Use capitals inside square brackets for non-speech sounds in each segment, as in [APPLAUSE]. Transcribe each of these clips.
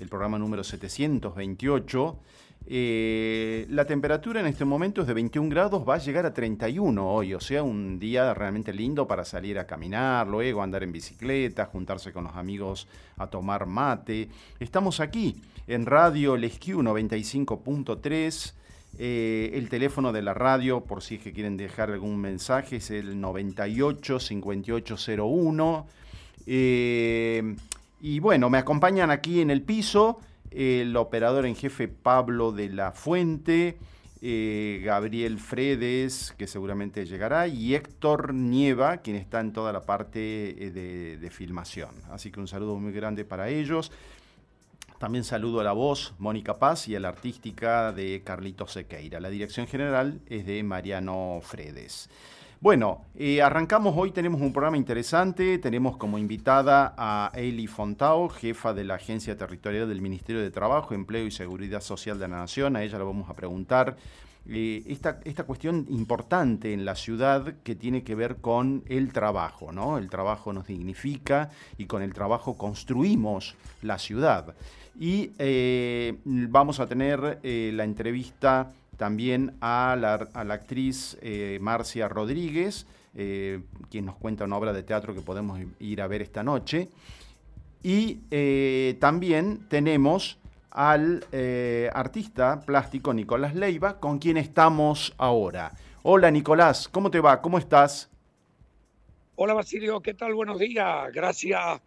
el programa número 728. Eh, la temperatura en este momento es de 21 grados, va a llegar a 31 hoy, o sea, un día realmente lindo para salir a caminar, luego andar en bicicleta, juntarse con los amigos a tomar mate. Estamos aquí en Radio Lesquiu 95.3. Eh, el teléfono de la radio, por si es que quieren dejar algún mensaje, es el 98 5801. Eh, y bueno, me acompañan aquí en el piso el operador en jefe Pablo de la Fuente, eh, Gabriel Fredes, que seguramente llegará, y Héctor Nieva, quien está en toda la parte de, de filmación. Así que un saludo muy grande para ellos. También saludo a la voz Mónica Paz y a la artística de Carlitos Sequeira. La dirección general es de Mariano Fredes. Bueno, eh, arrancamos hoy, tenemos un programa interesante, tenemos como invitada a Eli Fontao, jefa de la Agencia Territorial del Ministerio de Trabajo, Empleo y Seguridad Social de la Nación, a ella le vamos a preguntar eh, esta, esta, cuestión importante en la ciudad que tiene que ver con el trabajo, ¿no? El trabajo nos dignifica y con el trabajo construimos la ciudad. Y eh, vamos a tener la entrevista también a la, actriz eh, Marcia Rodríguez, quien nos cuenta una obra de teatro que podemos ir a ver esta noche. Y también tenemos al artista plástico Nicolás Leiva, con quien estamos ahora. Hola Nicolás, ¿cómo te va? ¿Cómo estás? Hola Basilio, ¿qué tal? Buenos días. Gracias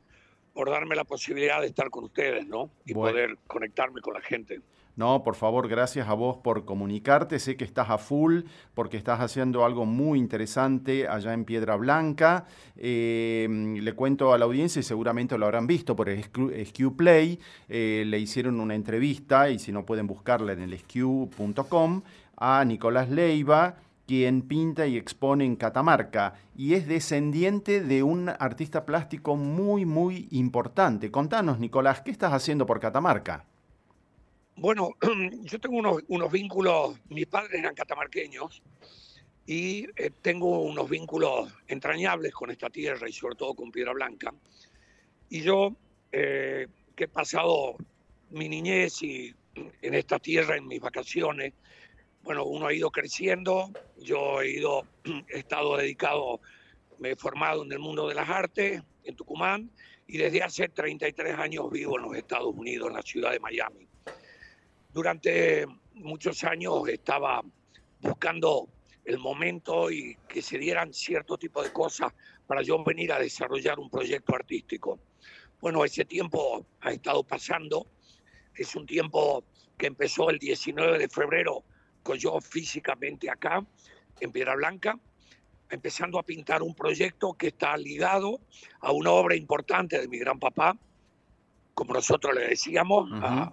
por darme la posibilidad de estar con ustedes, ¿no? Y poder conectarme con la gente. No, por favor, gracias a vos por comunicarte. Sé que estás a full porque estás haciendo algo muy interesante allá en Piedra Blanca. Eh, le cuento a la audiencia y seguramente lo habrán visto por el SQ Play. Eh, le hicieron una entrevista y si no pueden buscarla en el SQ.com a Nicolás Leiva quien pinta y expone en Catamarca y es descendiente de un artista plástico muy, muy importante. Contanos, Nicolás, ¿qué estás haciendo por Catamarca? Bueno, [CLEARS THROAT] yo tengo unos, vínculos, mis padres eran catamarqueños y eh, tengo unos vínculos entrañables con esta tierra y sobre todo con Piedra Blanca. Y yo, eh, que he pasado mi niñez y en esta tierra, en mis vacaciones, bueno, uno ha ido creciendo, yo he ido, [CLEARS THROAT] he estado dedicado, me he formado en el mundo de las artes en Tucumán y desde hace 33 años vivo en los Estados Unidos, en la ciudad de Miami. Durante muchos años estaba buscando el momento y que se dieran cierto tipo de cosas para yo venir a desarrollar un proyecto artístico. Bueno, ese tiempo ha estado pasando, es un tiempo que empezó el 19 de febrero yo físicamente acá, en Piedra Blanca, empezando a pintar un proyecto que está ligado a una obra importante de mi gran papá, como nosotros le decíamos, a,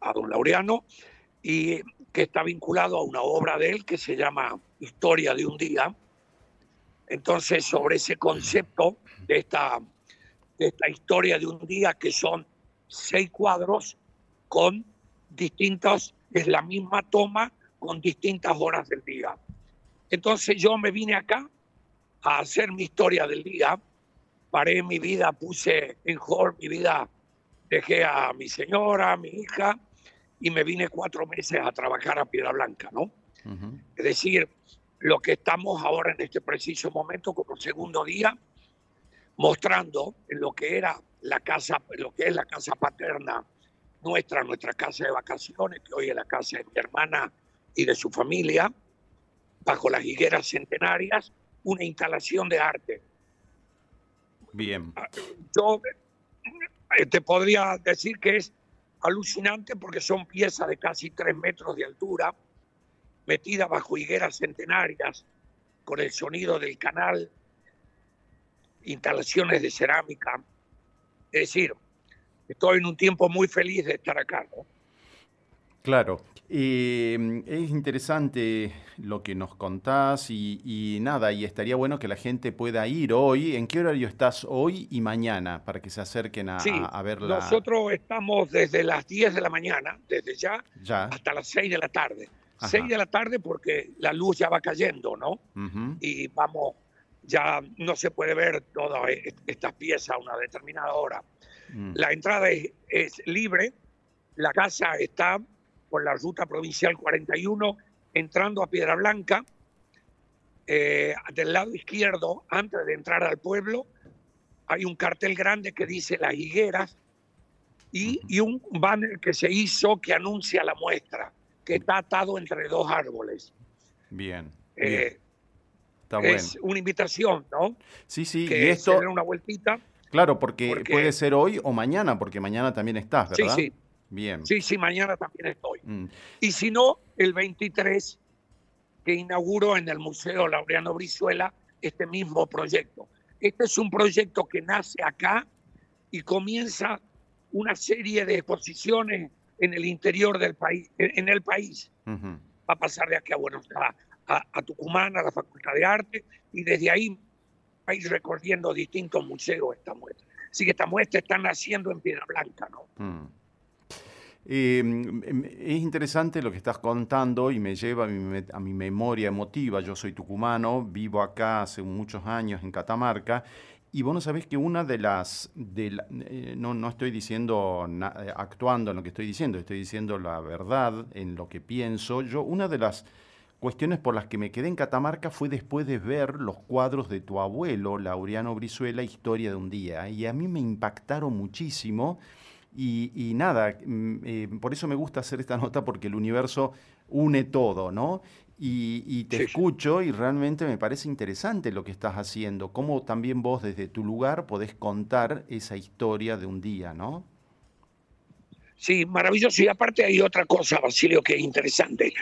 a, don Laureano, y que está vinculado a una obra de él que se llama Historia de un día. Entonces, sobre ese concepto de esta, de esta historia de un día, que son seis cuadros con distintos, es la misma toma con distintas horas del día. Entonces yo me vine acá a hacer mi historia del día, paré mi vida, puse en hold mi vida, dejé a mi señora, a mi hija, y me vine cuatro meses a trabajar a Piedra Blanca, ¿no? Es decir, lo que estamos ahora en este preciso momento como segundo día, mostrando en lo que era la casa, lo que es la casa paterna nuestra, nuestra casa de vacaciones, que hoy es la casa de mi hermana y de su familia, bajo las higueras centenarias, una instalación de arte. Bien. Ah, yo eh, te podría decir que es alucinante porque son piezas de casi tres metros de altura, metidas bajo higueras centenarias, con el sonido del canal, instalaciones de cerámica. Es decir, estoy en un tiempo muy feliz de estar acá. ¿no? Claro, eh, es interesante lo que nos contás y, nada, y estaría bueno que la gente pueda ir hoy. ¿En qué horario estás hoy y mañana para que se acerquen a, a, verla? Nosotros estamos desde las 10 de la mañana, desde ya, hasta las 6 de la tarde. 6 de la tarde porque la luz ya va cayendo, ¿no? Y vamos, ya no se puede ver todas estas piezas a una determinada hora. Mm. La entrada es libre La casa está por la ruta provincial 41, entrando a Piedra Blanca. Eh, del lado izquierdo, antes de entrar al pueblo, hay un cartel grande que dice Las Higueras y, y un banner que se hizo que anuncia la muestra, que está atado entre dos árboles. Bien. Eh, Está es una invitación, ¿no? Sí, sí, que y esto... una vueltita. Claro, porque, puede ser hoy o mañana, porque mañana también estás, ¿verdad? Sí, sí. Bien. Sí, sí, mañana también estoy. Mm. Y si no, el 23, que inauguro en el Museo Laureano Brizuela este mismo proyecto. Este es un proyecto que nace acá y comienza una serie de exposiciones en el interior del país, en el país. Va a pasar de aquí a Buenos Aires, a, Tucumán, a la Facultad de Arte, y desde ahí va a ir recorriendo distintos museos esta muestra. Así que esta muestra está naciendo en Piedra Blanca, ¿no? Mm. Em, es interesante lo que estás contando y me lleva a mi, memoria emotiva. Yo soy tucumano, vivo acá hace muchos años en Catamarca y vos no sabés que una de las... Eh, no, no, estoy diciendo, eh, actuando en lo que estoy diciendo, estoy diciendo la verdad en lo que pienso. Yo, una de las cuestiones por las que me quedé en Catamarca fue después de ver los cuadros de tu abuelo, Laureano Brizuela, Historia de un día. Y a mí me impactaron muchísimo. Y, nada, mm, eh, por eso me gusta hacer esta nota porque el universo une todo, ¿no? Y, te escucho y realmente me parece interesante lo que estás haciendo, cómo también vos desde tu lugar podés contar esa historia de un día, ¿no? Sí, maravilloso. Y aparte hay otra cosa, Basilio, que es interesante.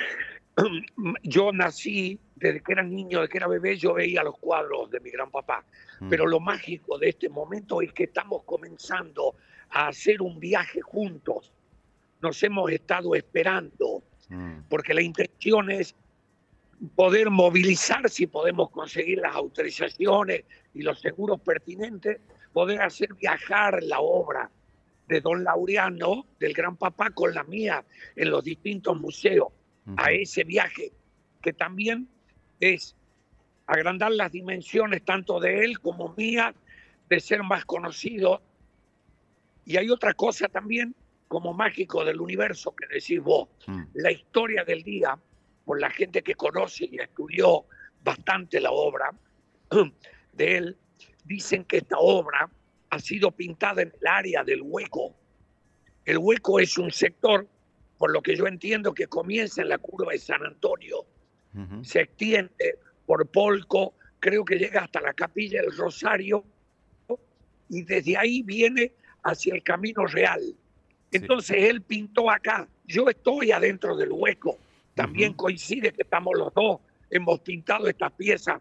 [CLEARS THROAT] yo nací desde que era niño, desde que era bebé, yo veía los cuadros de mi gran papá. Mm. Pero lo mágico de este momento es que estamos comenzando a hacer un viaje juntos. Nos hemos estado esperando, mm. porque la intención es poder movilizar, si podemos conseguir las autorizaciones y los seguros pertinentes, poder hacer viajar la obra de don Laureano, del gran papá, con la mía en los distintos museos a ese viaje, que también es agrandar las dimensiones tanto de él como mía, de ser más conocido. Y hay otra cosa también como mágico del universo que decís vos, mm. la historia del día, por la gente que conoce y estudió bastante la obra [CLEARS THROAT] de él, dicen que esta obra ha sido pintada en el área del hueco. El hueco es un sector por lo que yo entiendo que comienza en la curva de San Antonio, se extiende por Polco, creo que llega hasta la capilla del Rosario, y desde ahí viene hacia el Camino Real. Entonces él pintó acá, yo estoy adentro del hueco, también coincide que estamos los dos, hemos pintado esta pieza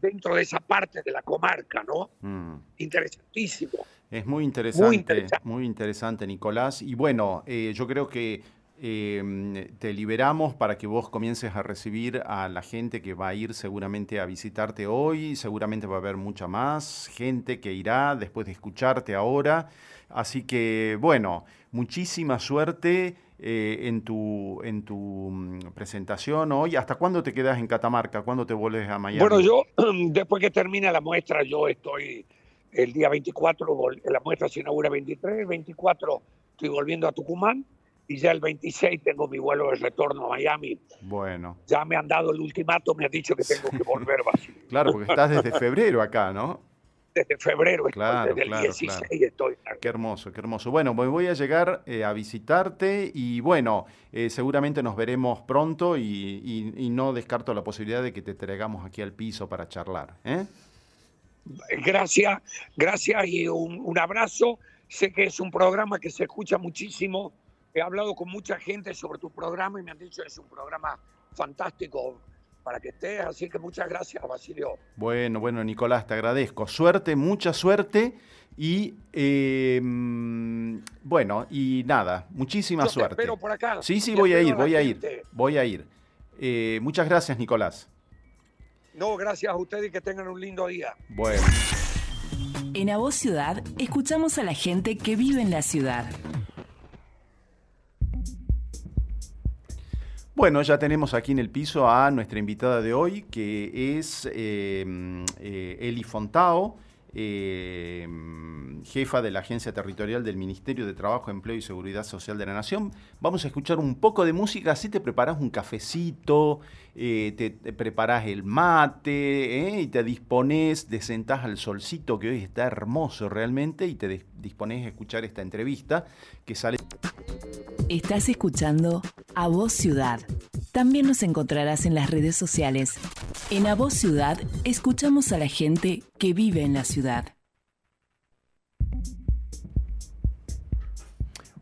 dentro de esa parte de la comarca, ¿no? Mm. Interesantísimo. Es muy interesante, muy interesante, Nicolás. Y bueno, eh, yo creo que Em, te liberamos para que vos comiences a recibir a la gente que va a ir seguramente a visitarte hoy, seguramente va a haber mucha más gente que irá después de escucharte ahora. Así que bueno, muchísima suerte eh, en, tu, en tu mm, presentación hoy. ¿Hasta cuándo te quedas en Catamarca? ¿Cuándo te vuelves a Miami? Bueno, yo [CLEARS THROAT] después que termine la muestra, yo estoy el día 24, la muestra se inaugura 23, el 24 estoy volviendo a Tucumán y ya el 26 tengo mi vuelo de retorno a Miami. Bueno. Ya me han dado el ultimato, me han dicho que tengo que volver, [LAUGHS] claro, porque estás desde febrero acá, ¿no? Desde febrero, claro, desde el 16 estoy. Qué hermoso, qué hermoso. Bueno, voy a llegar eh, a visitarte y bueno, eh, seguramente nos veremos pronto y, no descarto la posibilidad de que te traigamos aquí al piso para charlar. ¿eh? Gracias, gracias y un, un abrazo. Sé que es un programa que se escucha muchísimo he hablado con mucha gente sobre tu programa y me han dicho que es un programa fantástico para que estés, así que muchas gracias, Basilio. Bueno, bueno, Nicolás, te agradezco. Suerte, mucha suerte y em, bueno, y nada, muchísima suerte. Te espero por acá. Sí, sí, voy a ir, voy a ir, voy a ir. Eh, muchas gracias, Nicolás. No, gracias a ustedes y que tengan un lindo día. Bueno. En A Voz Ciudad, escuchamos a la gente que vive en la ciudad. Bueno, ya tenemos aquí en el piso a nuestra invitada de hoy, que es em, eh, Eli Fontao. eh, jefa de la Agencia Territorial del Ministerio de Trabajo, Empleo y Seguridad Social de la Nación. Vamos a escuchar un poco de música, así te preparas un cafecito, eh, te, preparas el mate eh, y te dispones, te sentás al solcito que hoy está hermoso realmente y te dispones a escuchar esta entrevista que sale... Estás escuchando A Voz Ciudad. También nos encontrarás en las redes sociales. En A Voz Ciudad escuchamos a la gente que vive en la ciudad.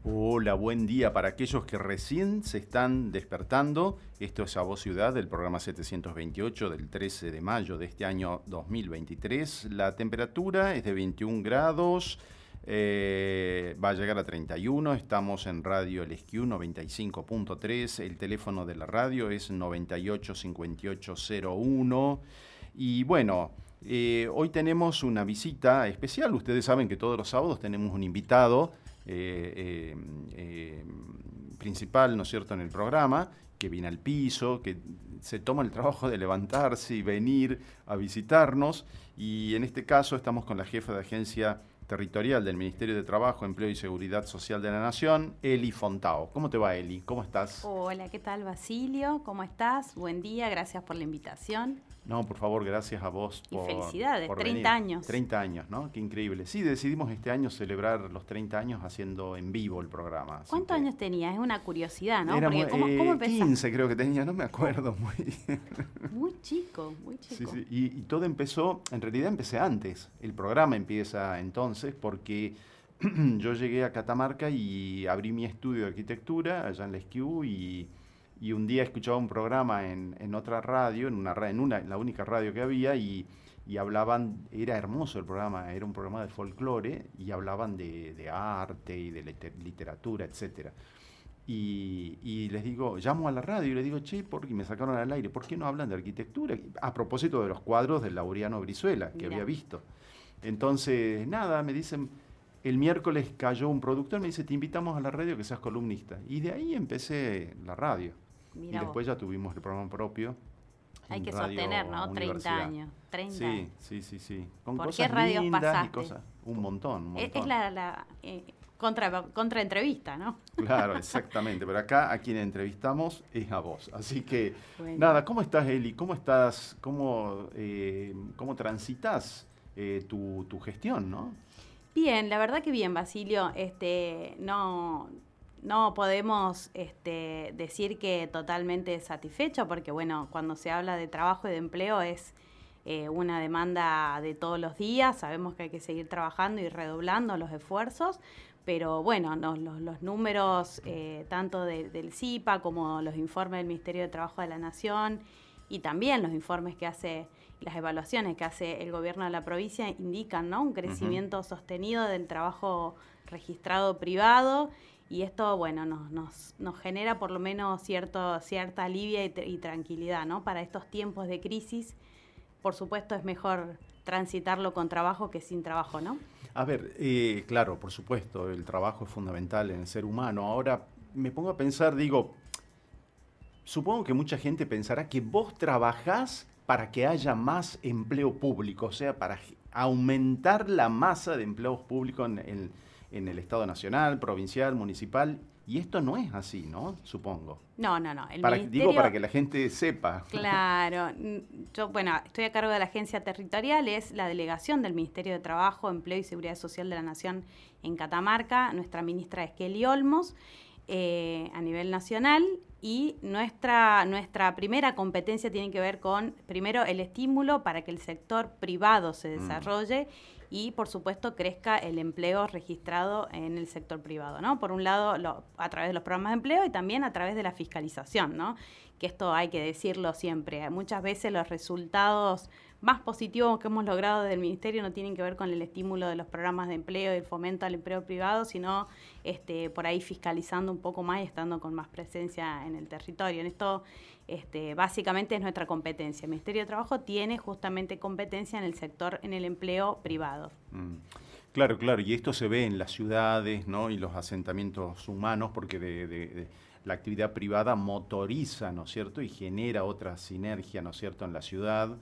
Hola, buen día para aquellos que recién se están despertando. Esto es A Voz Ciudad del programa 728 del 13 de mayo de este año 2023. La temperatura es de 21 grados. Eh, va a llegar a 31, estamos en Radio El 95.3, el teléfono de la radio es 985801 y bueno, eh, hoy tenemos una visita especial, ustedes saben que todos los sábados tenemos un invitado eh, principal, ¿no es cierto?, en el programa, que viene al piso, que se toma el trabajo de levantarse y venir a visitarnos y en este caso estamos con la jefa de agencia territorial del Ministerio de Trabajo, Empleo y Seguridad Social de la Nación, Eli Fontao. ¿Cómo te va, Eli? ¿Cómo estás? Hola, ¿qué tal, Basilio? ¿Cómo estás? Buen día, gracias por la invitación. No, por favor, gracias a vos. Y felicidades, 30 años. 30 años, ¿no? Qué increíble. Sí, decidimos este año celebrar los 30 años haciendo en vivo el programa. ¿Cuántos años tenías? Es una curiosidad, ¿no? Porque ¿cómo, eh, 15 creo que tenía, no me acuerdo muy bien. Muy chico, muy chico. Sí, sí. Y, y todo empezó, en realidad empecé antes. El programa empieza entonces porque [CLEARS THROAT] yo llegué a Catamarca y abrí mi estudio de arquitectura allá en la SQ y y un día escuchaba un programa en, en otra radio, en, una, en, una, en la única radio que había, y, y, hablaban, era hermoso el programa, era un programa de folclore, y hablaban de, de arte y de literatura, etcétera. Y, y, les digo, llamo a la radio y les digo, che, ¿por qué me sacaron al aire? ¿Por qué no hablan de arquitectura? A propósito de los cuadros del Laureano Brizuela, que había visto. Entonces, nada, me dicen, el miércoles cayó un productor, me dice, te invitamos a la radio que seas columnista. Y de ahí empecé la radio y después ya tuvimos el programa propio. Hay que sostener, ¿no? 30 años. 30. Sí, sí, sí, sí. Con ¿Por qué radios pasaste? cosas, un montón, un montón. Es la, eh, contra, contra entrevista, ¿no? Claro, [LAUGHS] exactamente. Pero acá a quien entrevistamos es a vos. Así que, nada, ¿cómo estás, Eli? ¿Cómo estás? ¿Cómo, eh, cómo transitas eh, tu, tu gestión, no? Bien, la verdad que bien, Basilio. Este, no, no podemos este, decir que totalmente satisfecho, porque bueno, cuando se habla de trabajo y de empleo es eh, una demanda de todos los días, sabemos que hay que seguir trabajando y redoblando los esfuerzos, pero bueno, los, números eh, tanto del CIPA como los informes del Ministerio de Trabajo de la Nación y también los informes que hace, las evaluaciones que hace el gobierno de la provincia indican ¿no? un crecimiento sostenido del trabajo registrado privado y esto, bueno, nos, nos, nos genera por lo menos cierto, cierta alivia y, tranquilidad, ¿no? Para estos tiempos de crisis, por supuesto es mejor transitarlo con trabajo que sin trabajo, ¿no? A ver, eh, claro, por supuesto, el trabajo es fundamental en el ser humano. Ahora me pongo a pensar, digo, supongo que mucha gente pensará que vos trabajás para que haya más empleo público, o sea, para aumentar la masa de empleos públicos en, el en el Estado Nacional, provincial, municipal, y esto no es así, ¿no? Supongo. No, no, no. El para, Digo para que la gente sepa. Claro. Yo, bueno, estoy a cargo de la agencia territorial, es la delegación del Ministerio de Trabajo, Empleo y Seguridad Social de la Nación en Catamarca. Nuestra ministra es Kelly Olmos, eh, a nivel nacional. Y nuestra, nuestra primera competencia tiene que ver con, primero, el estímulo para que el sector privado se mm. desarrolle y, por supuesto, crezca el empleo registrado en el sector privado, ¿no? Por un lado, a través de los programas de empleo y también a través de la fiscalización, ¿no? Que esto hay que decirlo siempre. Muchas veces los resultados más positivos que hemos logrado desde el Ministerio no tienen que ver con el estímulo de los programas de empleo y el fomento al empleo privado, sino este, por ahí fiscalizando un poco más y estando con más presencia en el territorio. En esto este, básicamente es nuestra competencia. El Ministerio de Trabajo tiene justamente competencia en el sector, en el empleo privado. Mm. Claro, claro, y esto se ve en las ciudades ¿no? y los asentamientos humanos, porque de, la actividad privada motoriza, ¿no es cierto?, y genera otra sinergia, ¿no es cierto?, en la ciudad.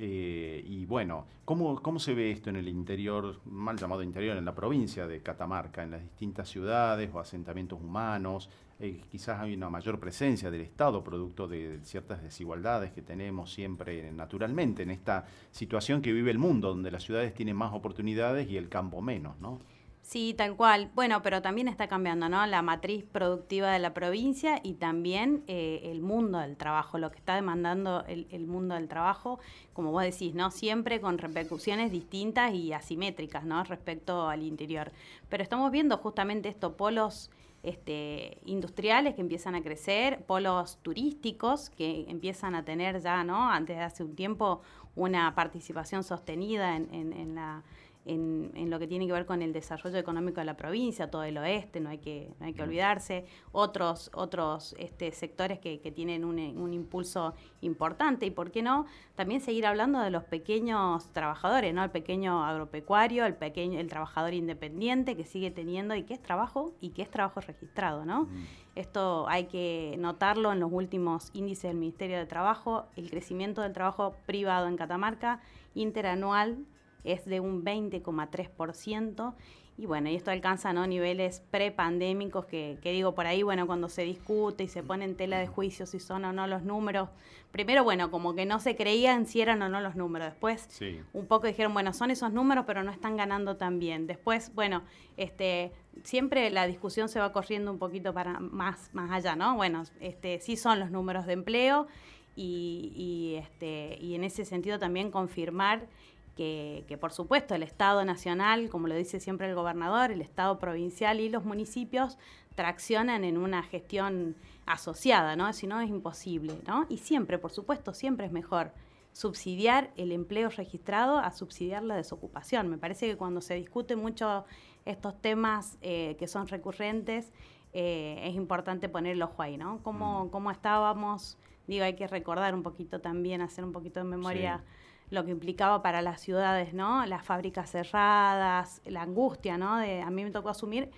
Eh, y bueno, ¿cómo, ¿cómo se ve esto en el interior, mal llamado interior, en la provincia de Catamarca, en las distintas ciudades o asentamientos humanos? Eh, quizás hay una mayor presencia del Estado, producto de ciertas desigualdades que tenemos siempre naturalmente en esta situación que vive el mundo, donde las ciudades tienen más oportunidades y el campo menos, ¿no? Sí, tal cual. Bueno, pero también está cambiando, ¿no? La matriz productiva de la provincia y también eh, el mundo del trabajo, lo que está demandando el, mundo del trabajo, como vos decís, ¿no? Siempre con repercusiones distintas y asimétricas, ¿no? Respecto al interior. Pero estamos viendo justamente estos polos este, industriales que empiezan a crecer, polos turísticos que empiezan a tener ya, ¿no? Antes de hace un tiempo, una participación sostenida en, en, en la en, lo que tiene que ver con el desarrollo económico de la provincia, todo el oeste, no hay que, no hay que olvidarse, otros, otros este, sectores que, tienen un, un, impulso importante y, ¿por qué no?, también seguir hablando de los pequeños trabajadores, ¿no?, el pequeño agropecuario, el, pequeño, el trabajador independiente que sigue teniendo y que es trabajo y que es trabajo registrado, ¿no? Mm. Esto hay que notarlo en los últimos índices del Ministerio de Trabajo, el crecimiento del trabajo privado en Catamarca interanual es de un 20,3%. Y bueno, y esto alcanza ¿no? niveles prepandémicos que, que digo por ahí, bueno, cuando se discute y se pone en tela de juicio si son o no los números. Primero, bueno, como que no se creían si eran o no los números. Después, un poco dijeron, bueno, son esos números, pero no están ganando tan bien. Después, bueno, este, siempre la discusión se va corriendo un poquito para más, más allá, ¿no? Bueno, este, sí son los números de empleo y, y, este, y en ese sentido también confirmar que, por supuesto el Estado nacional, como lo dice siempre el gobernador, el Estado provincial y los municipios traccionan en una gestión asociada, ¿no? Si no es imposible, ¿no? Y siempre, por supuesto, siempre es mejor subsidiar el empleo registrado a subsidiar la desocupación. Me parece que cuando se discute mucho estos temas eh, que son recurrentes, eh, es importante poner el ojo ahí, ¿no? ¿Cómo, mm. ¿Cómo, estábamos? Digo, hay que recordar un poquito también, hacer un poquito de memoria lo que implicaba para las ciudades, ¿no? Las fábricas cerradas, la angustia, ¿no? De, a mí me tocó asumir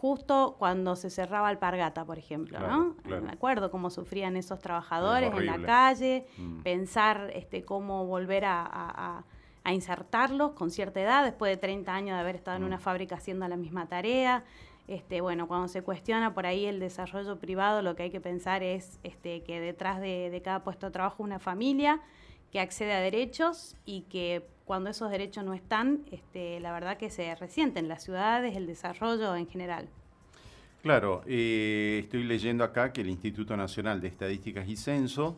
justo cuando se cerraba Alpargata, por ejemplo, ¿no? Me acuerdo cómo sufrían esos trabajadores en la calle, mm. pensar este, cómo volver a, insertarlos con cierta edad, después de 30 años de haber estado en mm. una fábrica haciendo la misma tarea. Este, bueno, cuando se cuestiona por ahí el desarrollo privado, lo que hay que pensar es este, que detrás de, de cada puesto de trabajo una familia, que accede a derechos y que cuando esos derechos no están, este, la verdad que se resienten las ciudades, el desarrollo en general. Claro, eh, estoy leyendo acá que el Instituto Nacional de Estadísticas y Censo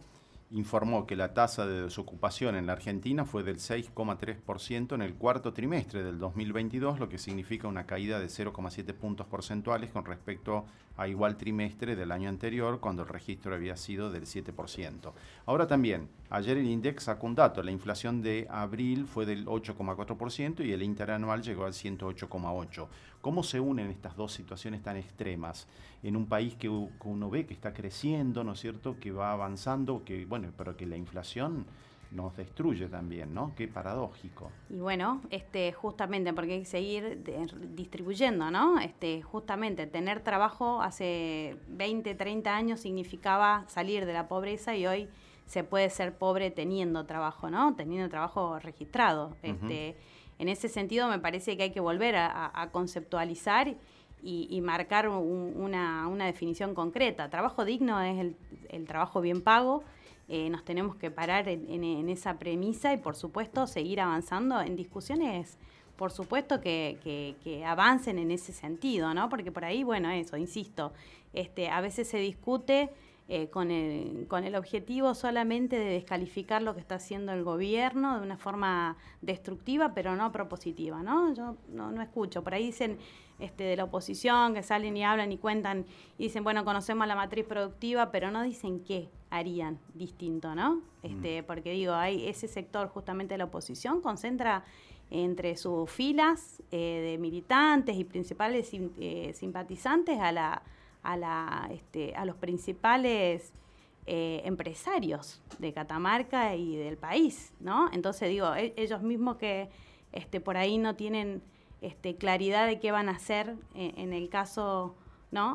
informó que la tasa de desocupación en la Argentina fue del 6,3% en el cuarto trimestre del 2022, lo que significa una caída de 0,7 puntos porcentuales con respecto a igual trimestre del año anterior, cuando el registro había sido del 7%. Ahora también, ayer el INDEX sacó un dato, la inflación de abril fue del 8,4% y el interanual llegó al 108,8%. ¿Cómo se unen estas dos situaciones tan extremas en un país que uno ve que está creciendo, ¿no es cierto?, que va avanzando, que bueno, pero que la inflación nos destruye también, ¿no? Qué paradójico. Y bueno, este, justamente porque hay que seguir distribuyendo, ¿no? Este, justamente tener trabajo hace 20, 30 años significaba salir de la pobreza y hoy se puede ser pobre teniendo trabajo, ¿no? Teniendo trabajo registrado. Este, en ese sentido me parece que hay que volver a, conceptualizar y, marcar una, definición concreta. Trabajo digno es el trabajo bien pago eh, nos tenemos que parar en, esa premisa y, por supuesto, seguir avanzando en discusiones, por supuesto, que, avancen en ese sentido, ¿no? Porque por ahí, bueno, eso, insisto, este, a veces se discute eh, con, el, con el objetivo solamente de descalificar lo que está haciendo el gobierno de una forma destructiva, pero no propositiva, ¿no? Yo no, no escucho. Por ahí dicen este, de la oposición que salen y hablan y cuentan y dicen, bueno, conocemos la matriz productiva, pero no dicen qué harían distinto, ¿no? Este, mm. Porque digo, hay ese sector justamente de la oposición concentra entre sus filas eh, de militantes y principales eh, simpatizantes a la este, a los principales eh, empresarios de Catamarca y del país, ¿no? Entonces digo, e, ellos mismos que este, por ahí no tienen este, claridad de qué van a hacer en, el caso.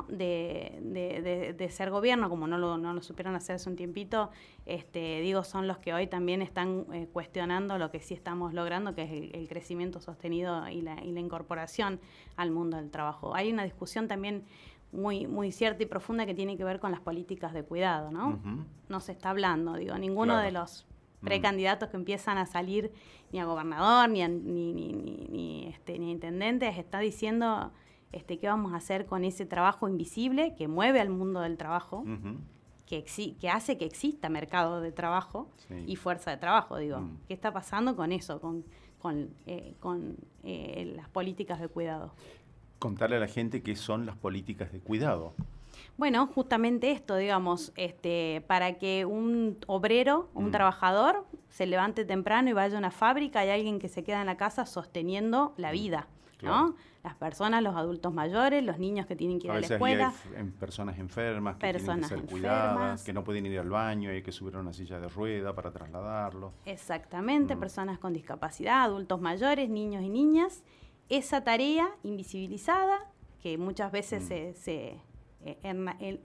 De, ser gobierno, como no lo, supieron hacer hace un tiempito, digo, son los que hoy también están eh, cuestionando lo que sí estamos logrando, que es el, crecimiento sostenido y la, incorporación al mundo del trabajo. Hay una discusión también muy, muy cierta y profunda que tiene que ver con las políticas de cuidado, ¿no? No se está hablando, digo, ninguno de los mm. precandidatos que empiezan a salir ni a gobernador ni a, ni, ni, ni, este, ni a intendentes está diciendo este, qué vamos a hacer con ese trabajo invisible que mueve al mundo del trabajo, que, que hace que exista mercado de trabajo y fuerza de trabajo. Digo, mm. ¿qué está pasando con eso, con, con, eh, eh, las políticas de cuidado? Contarle a la gente qué son las políticas de cuidado. Bueno, justamente esto, digamos, este, para que un obrero, un mm. trabajador, se levante temprano y vaya a una fábrica, hay alguien que se queda en la casa sosteniendo la mm. vida. ¿no? Las personas, los adultos mayores, los niños que tienen que ir a, la escuela. Hay personas enfermas que tienen que ser cuidadas, que no pueden ir al baño y hay que subir a una silla de rueda para trasladarlo. Exactamente, mm. personas con discapacidad, adultos mayores, niños y niñas. Esa tarea invisibilizada, que muchas veces mm. se, se eh,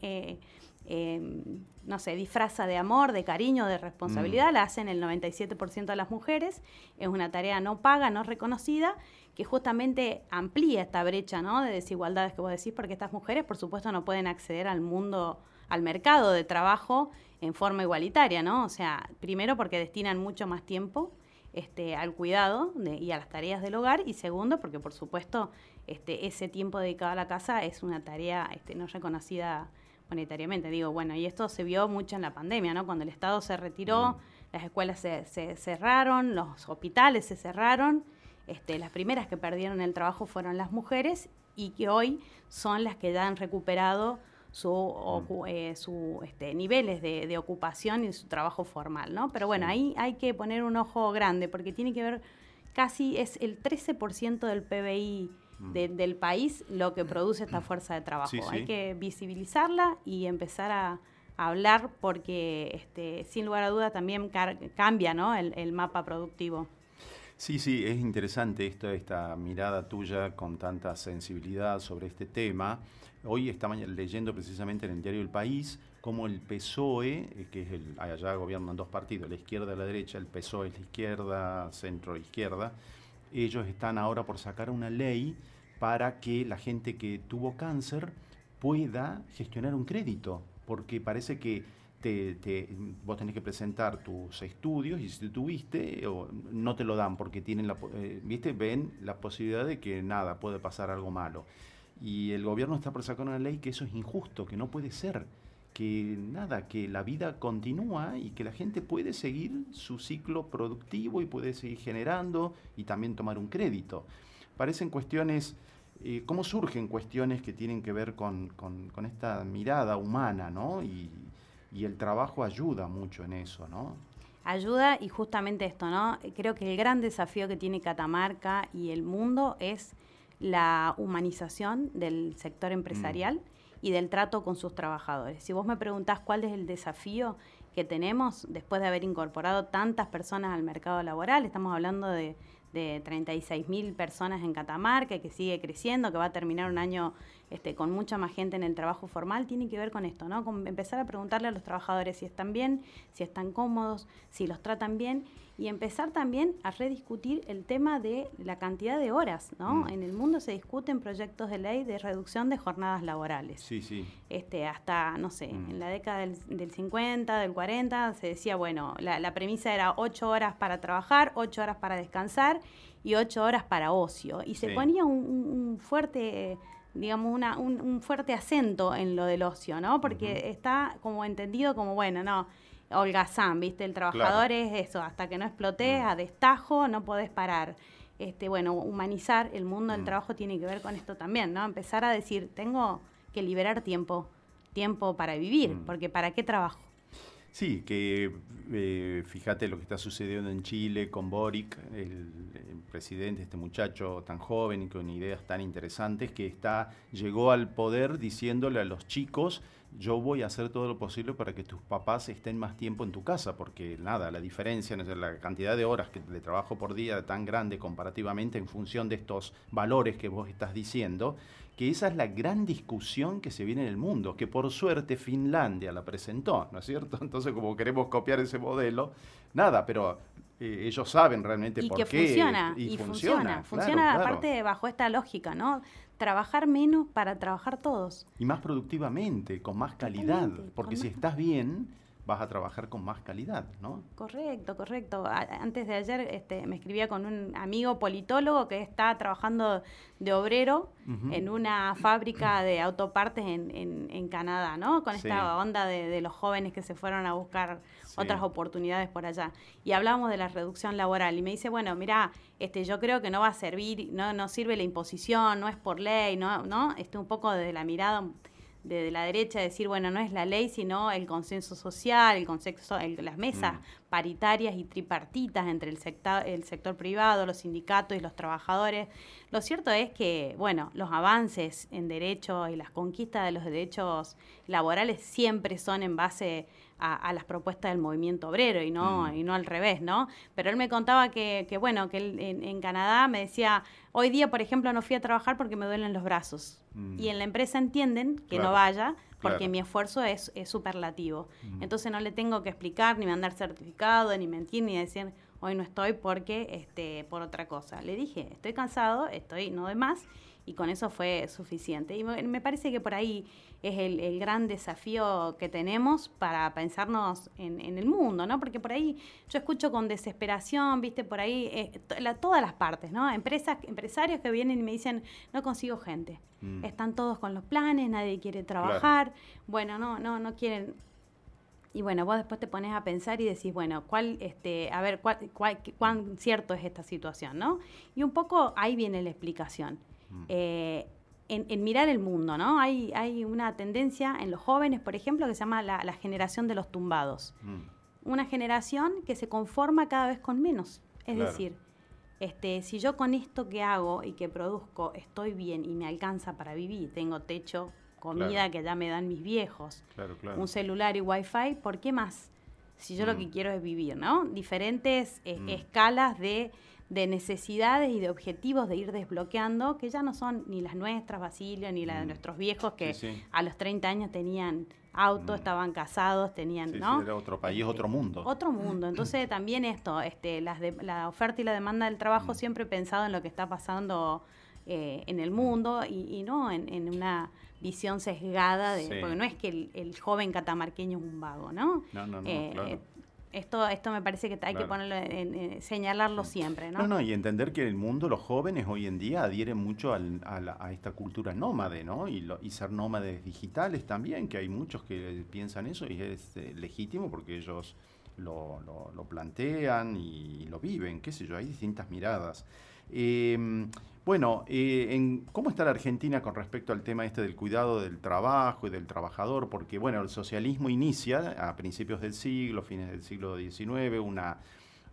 eh, Em, no sé, disfraza de amor, de cariño, de responsabilidad, mm. la hacen el 97% de las mujeres, es una tarea no paga, no reconocida, que justamente amplía esta brecha ¿no? de desigualdades que vos decís, porque estas mujeres, por supuesto, no pueden acceder al mundo, al mercado de trabajo en forma igualitaria, ¿no? O sea, primero porque destinan mucho más tiempo este, al cuidado y a las tareas del hogar, y segundo porque, por supuesto, este, ese tiempo dedicado a la casa es una tarea este, no reconocida monetariamente. Digo, bueno, y esto se vio mucho en la pandemia, ¿no? Cuando el Estado se retiró, las escuelas se, cerraron, los hospitales se cerraron. Este, las primeras que perdieron el trabajo fueron las mujeres y que hoy son las que ya han recuperado su, mm. eh, su este, niveles de, de, ocupación y su trabajo formal, ¿no? Pero bueno, ahí hay que poner un ojo grande porque tiene que ver, casi es el 13% del PBI del país lo que produce esta [CLEARS THROAT] fuerza de trabajo. Hay que visibilizarla y empezar a, hablar porque este, sin lugar a duda también cambia ¿no? el, mapa productivo. Sí, sí, es interesante esto, esta mirada tuya con tanta sensibilidad sobre este tema. Hoy estamos leyendo precisamente en el diario El País cómo el PSOE, eh, que es el, allá gobiernan dos partidos, la izquierda y la derecha, el PSOE es la izquierda, centro izquierda, ellos están ahora por sacar una ley para que la gente que tuvo cáncer pueda gestionar un crédito, porque parece que te, vos tenés que presentar tus estudios y si tuviste o no te lo dan porque tienen la, eh, viste ven la posibilidad de que nada puede pasar algo malo y el gobierno está por sacar una ley que eso es injusto que no puede ser que nada que la vida continúa y que la gente puede seguir su ciclo productivo y puede seguir generando y también tomar un crédito parecen cuestiones eh, ¿Cómo surgen cuestiones que tienen que ver con, esta mirada humana, ¿no? Y, el trabajo ayuda mucho en eso, ¿no? Ayuda y justamente esto, ¿no? Creo que el gran desafío que tiene Catamarca y el mundo es la humanización del sector empresarial y del trato con sus trabajadores. Si vos me preguntás cuál es el desafío que tenemos después de haber incorporado tantas personas al mercado laboral, estamos hablando de de 36 mil personas en Catamarca, que sigue creciendo, que va a terminar un año este, con mucha más gente en el trabajo formal, tiene que ver con esto, ¿no? Con empezar a preguntarle a los trabajadores si están bien, si están cómodos, si los tratan bien y empezar también a rediscutir el tema de la cantidad de horas, ¿no? Mm. En el mundo se discuten proyectos de ley de reducción de jornadas laborales. Sí, sí. Este, hasta, no sé, mm. en la década del, 50, del 40, se decía, bueno, la, premisa era ocho horas para trabajar, ocho horas para descansar y ocho horas para ocio. Y se ponía un fuerte digamos, una, un, fuerte acento en lo del ocio, ¿no? Porque está como entendido como, bueno, no, holgazán, ¿viste? El trabajador es eso, hasta que no explote a destajo no podés parar. Este, bueno, humanizar el mundo del trabajo tiene que ver con esto también, ¿no? Empezar a decir, tengo que liberar tiempo, tiempo para vivir, porque ¿para qué trabajo? Sí, que eh, fíjate lo que está sucediendo en Chile con Boric, el, presidente, este muchacho tan joven y con ideas tan interesantes, que está, llegó al poder diciéndole a los chicos, yo voy a hacer todo lo posible para que tus papás estén más tiempo en tu casa, porque nada, la diferencia, la cantidad de horas que de trabajo por día tan grande comparativamente en función de estos valores que vos estás diciendo, que esa es la gran discusión que se viene en el mundo, que por suerte Finlandia la presentó, ¿no es cierto? [LAUGHS] Entonces, como queremos copiar ese modelo, nada, pero eh, ellos saben realmente y por que qué. Funciona, y, funciona, funciona. aparte bajo esta lógica, ¿no? Trabajar menos para trabajar todos. Y más productivamente, con más calidad, porque si estás bien vas a trabajar con más calidad, ¿no? Correcto, correcto. antes de ayer este, me escribía con un amigo politólogo que está trabajando de obrero en una fábrica de autopartes en, en, Canadá, ¿no? Con esta onda de, los jóvenes que se fueron a buscar otras oportunidades por allá. Y hablábamos de la reducción laboral y me dice, bueno, mira, este, yo creo que no va a servir, no, no sirve la imposición, no es por ley, ¿no? ¿no? Este, un poco desde la mirada de, la derecha decir, bueno, no es la ley, sino el consenso social, el consenso, las mesas mm. paritarias y tripartitas entre el sector, el sector privado, los sindicatos y los trabajadores. Lo cierto es que, bueno, los avances en derechos y las conquistas de los derechos laborales siempre son en base a, las propuestas del movimiento obrero y no, mm. y no al revés, ¿no? Pero él me contaba que, que bueno, que él, en, Canadá me decía, hoy día, por ejemplo, no fui a trabajar porque me duelen los brazos. Mm. Y en la empresa entienden que no vaya porque mi esfuerzo es, es superlativo. Mm. Entonces no le tengo que explicar, ni mandar certificado, ni mentir, ni decir, hoy no estoy porque, este, por otra cosa. Le dije, estoy cansado, estoy no de más, y con eso fue suficiente. Y me parece que por ahí es el, gran desafío que tenemos para pensarnos en, el mundo, ¿no? Porque por ahí yo escucho con desesperación, viste, por ahí eh, todas las partes, ¿no? Empresas, empresarios que vienen y me dicen, no consigo gente. Mm. Están todos con los planes, nadie quiere trabajar. Bueno, no, no, no quieren. Y bueno, vos después te pones a pensar y decís, bueno, cuál, este, a ver, cuál, cuán cierto es esta situación, ¿no? Y un poco ahí viene la explicación. Mm. Eh, en, mirar el mundo, ¿no? Hay, hay una tendencia en los jóvenes, por ejemplo, que se llama la, generación de los tumbados. Mm. Una generación que se conforma cada vez con menos. Es decir, este, si yo con esto que hago y que produzco estoy bien y me alcanza para vivir, tengo techo, comida que ya me dan mis viejos, un celular y wifi, ¿por qué más? Si yo lo que mm. quiero es vivir, ¿no? Diferentes eh, mm. escalas de de necesidades y de objetivos de ir desbloqueando, que ya no son ni las nuestras, Basilio, ni las de mm. nuestros viejos, que a los 30 años tenían auto, mm. estaban casados, tenían, ¿no? era otro país, otro mundo. Otro mundo. Entonces [CLEARS THROAT] también esto, este, las de, la oferta y la demanda del trabajo, mm. siempre he pensado en lo que está pasando eh, en el mundo y, no en, una visión sesgada, de, porque no es que el, joven catamarqueño es un vago, ¿no? No, no, no. Eh, esto, esto me parece que hay que ponerlo en, señalarlo siempre, ¿no? No, no, y entender que el mundo, los jóvenes hoy en día adhieren mucho a, esta cultura nómade, ¿no? Y, y, ser nómades digitales también, que hay muchos que piensan eso y es eh, legítimo porque ellos lo, lo, plantean y lo viven, qué sé yo, hay distintas miradas. Eh, bueno, eh, en, ¿cómo está la Argentina con respecto al tema este del cuidado del trabajo y del trabajador? Porque, bueno, el socialismo inicia a principios del siglo, fines del siglo XIX, una,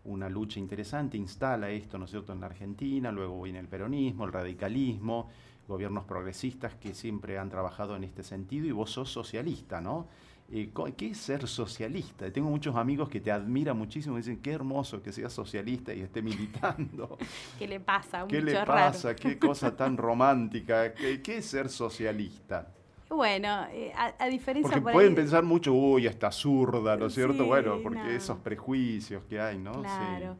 una lucha interesante, instala esto, ¿no es cierto?, en la Argentina, luego viene el peronismo, el radicalismo, gobiernos progresistas que siempre han trabajado en este sentido, y vos sos socialista, ¿no? Eh, ¿Qué es ser socialista? Tengo muchos amigos que te admiran muchísimo y dicen, qué hermoso que seas socialista y esté militando. [LAUGHS] ¿Qué le pasa? ¿Qué le pasa? Qué cosa [LAUGHS] tan romántica. ¿Qué, es ser socialista? Bueno, eh, a, diferencia Porque pueden pensar mucho, uy, está zurda, ¿no es cierto? bueno, porque esos prejuicios que hay, ¿no? Claro.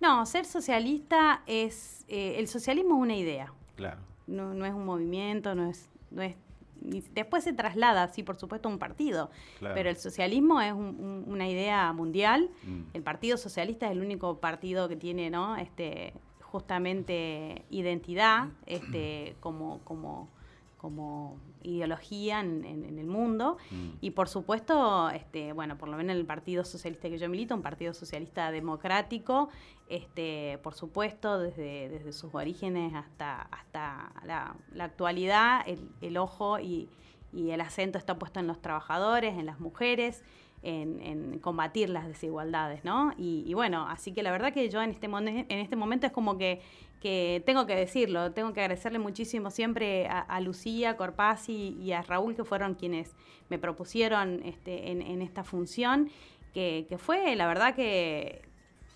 No, ser socialista es... Eh, el socialismo es una idea. Claro. No, no es un movimiento, no es, no es después se traslada, sí, por supuesto, a un partido. Pero el socialismo es una idea mundial. Mm. El Partido Socialista es el único partido que tiene, ¿no? Este, justamente identidad, este, como, como como ideología en, el mundo. Mm. Y por supuesto, este, bueno, por lo menos el Partido Socialista que yo milito, un Partido Socialista democrático, este, por supuesto, desde, desde sus orígenes hasta, hasta la, actualidad, el, ojo y, y el acento está puesto en los trabajadores, en las mujeres en, combatir las desigualdades, ¿no? Y, bueno, así que la verdad que yo en este, en este momento es como que, que tengo que decirlo, tengo que agradecerle muchísimo siempre a, Lucía, Corpaz y, a Raúl, que fueron quienes me propusieron este, en, esta función, que, fue la verdad que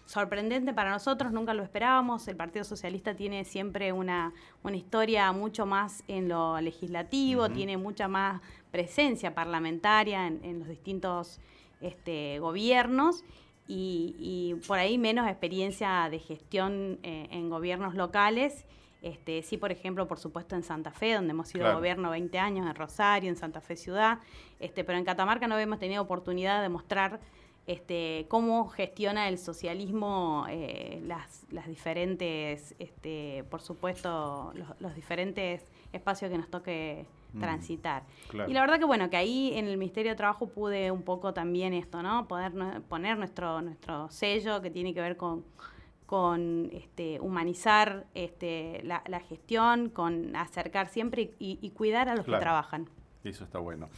sorprendente para nosotros, nunca lo esperábamos. El Partido Socialista tiene siempre una, una historia mucho más en lo legislativo, tiene mucha más presencia parlamentaria en, los distintos este, gobiernos. Y, por ahí menos experiencia de gestión eh, en gobiernos locales. Este, sí, por ejemplo, por supuesto en Santa Fe, donde hemos sido gobierno 20 años, en Rosario, en Santa Fe Ciudad, este, pero en Catamarca no habíamos tenido oportunidad de mostrar este, cómo gestiona el socialismo eh, las, diferentes, este, por supuesto, los, diferentes espacios que nos toque mm, transitar. Y la verdad que bueno, que ahí en el Ministerio de Trabajo pude un poco también esto, ¿no? Poder poner nuestro, nuestro sello que tiene que ver con, con este, humanizar este, la, gestión, con acercar siempre y, cuidar a los que trabajan. Eso está bueno.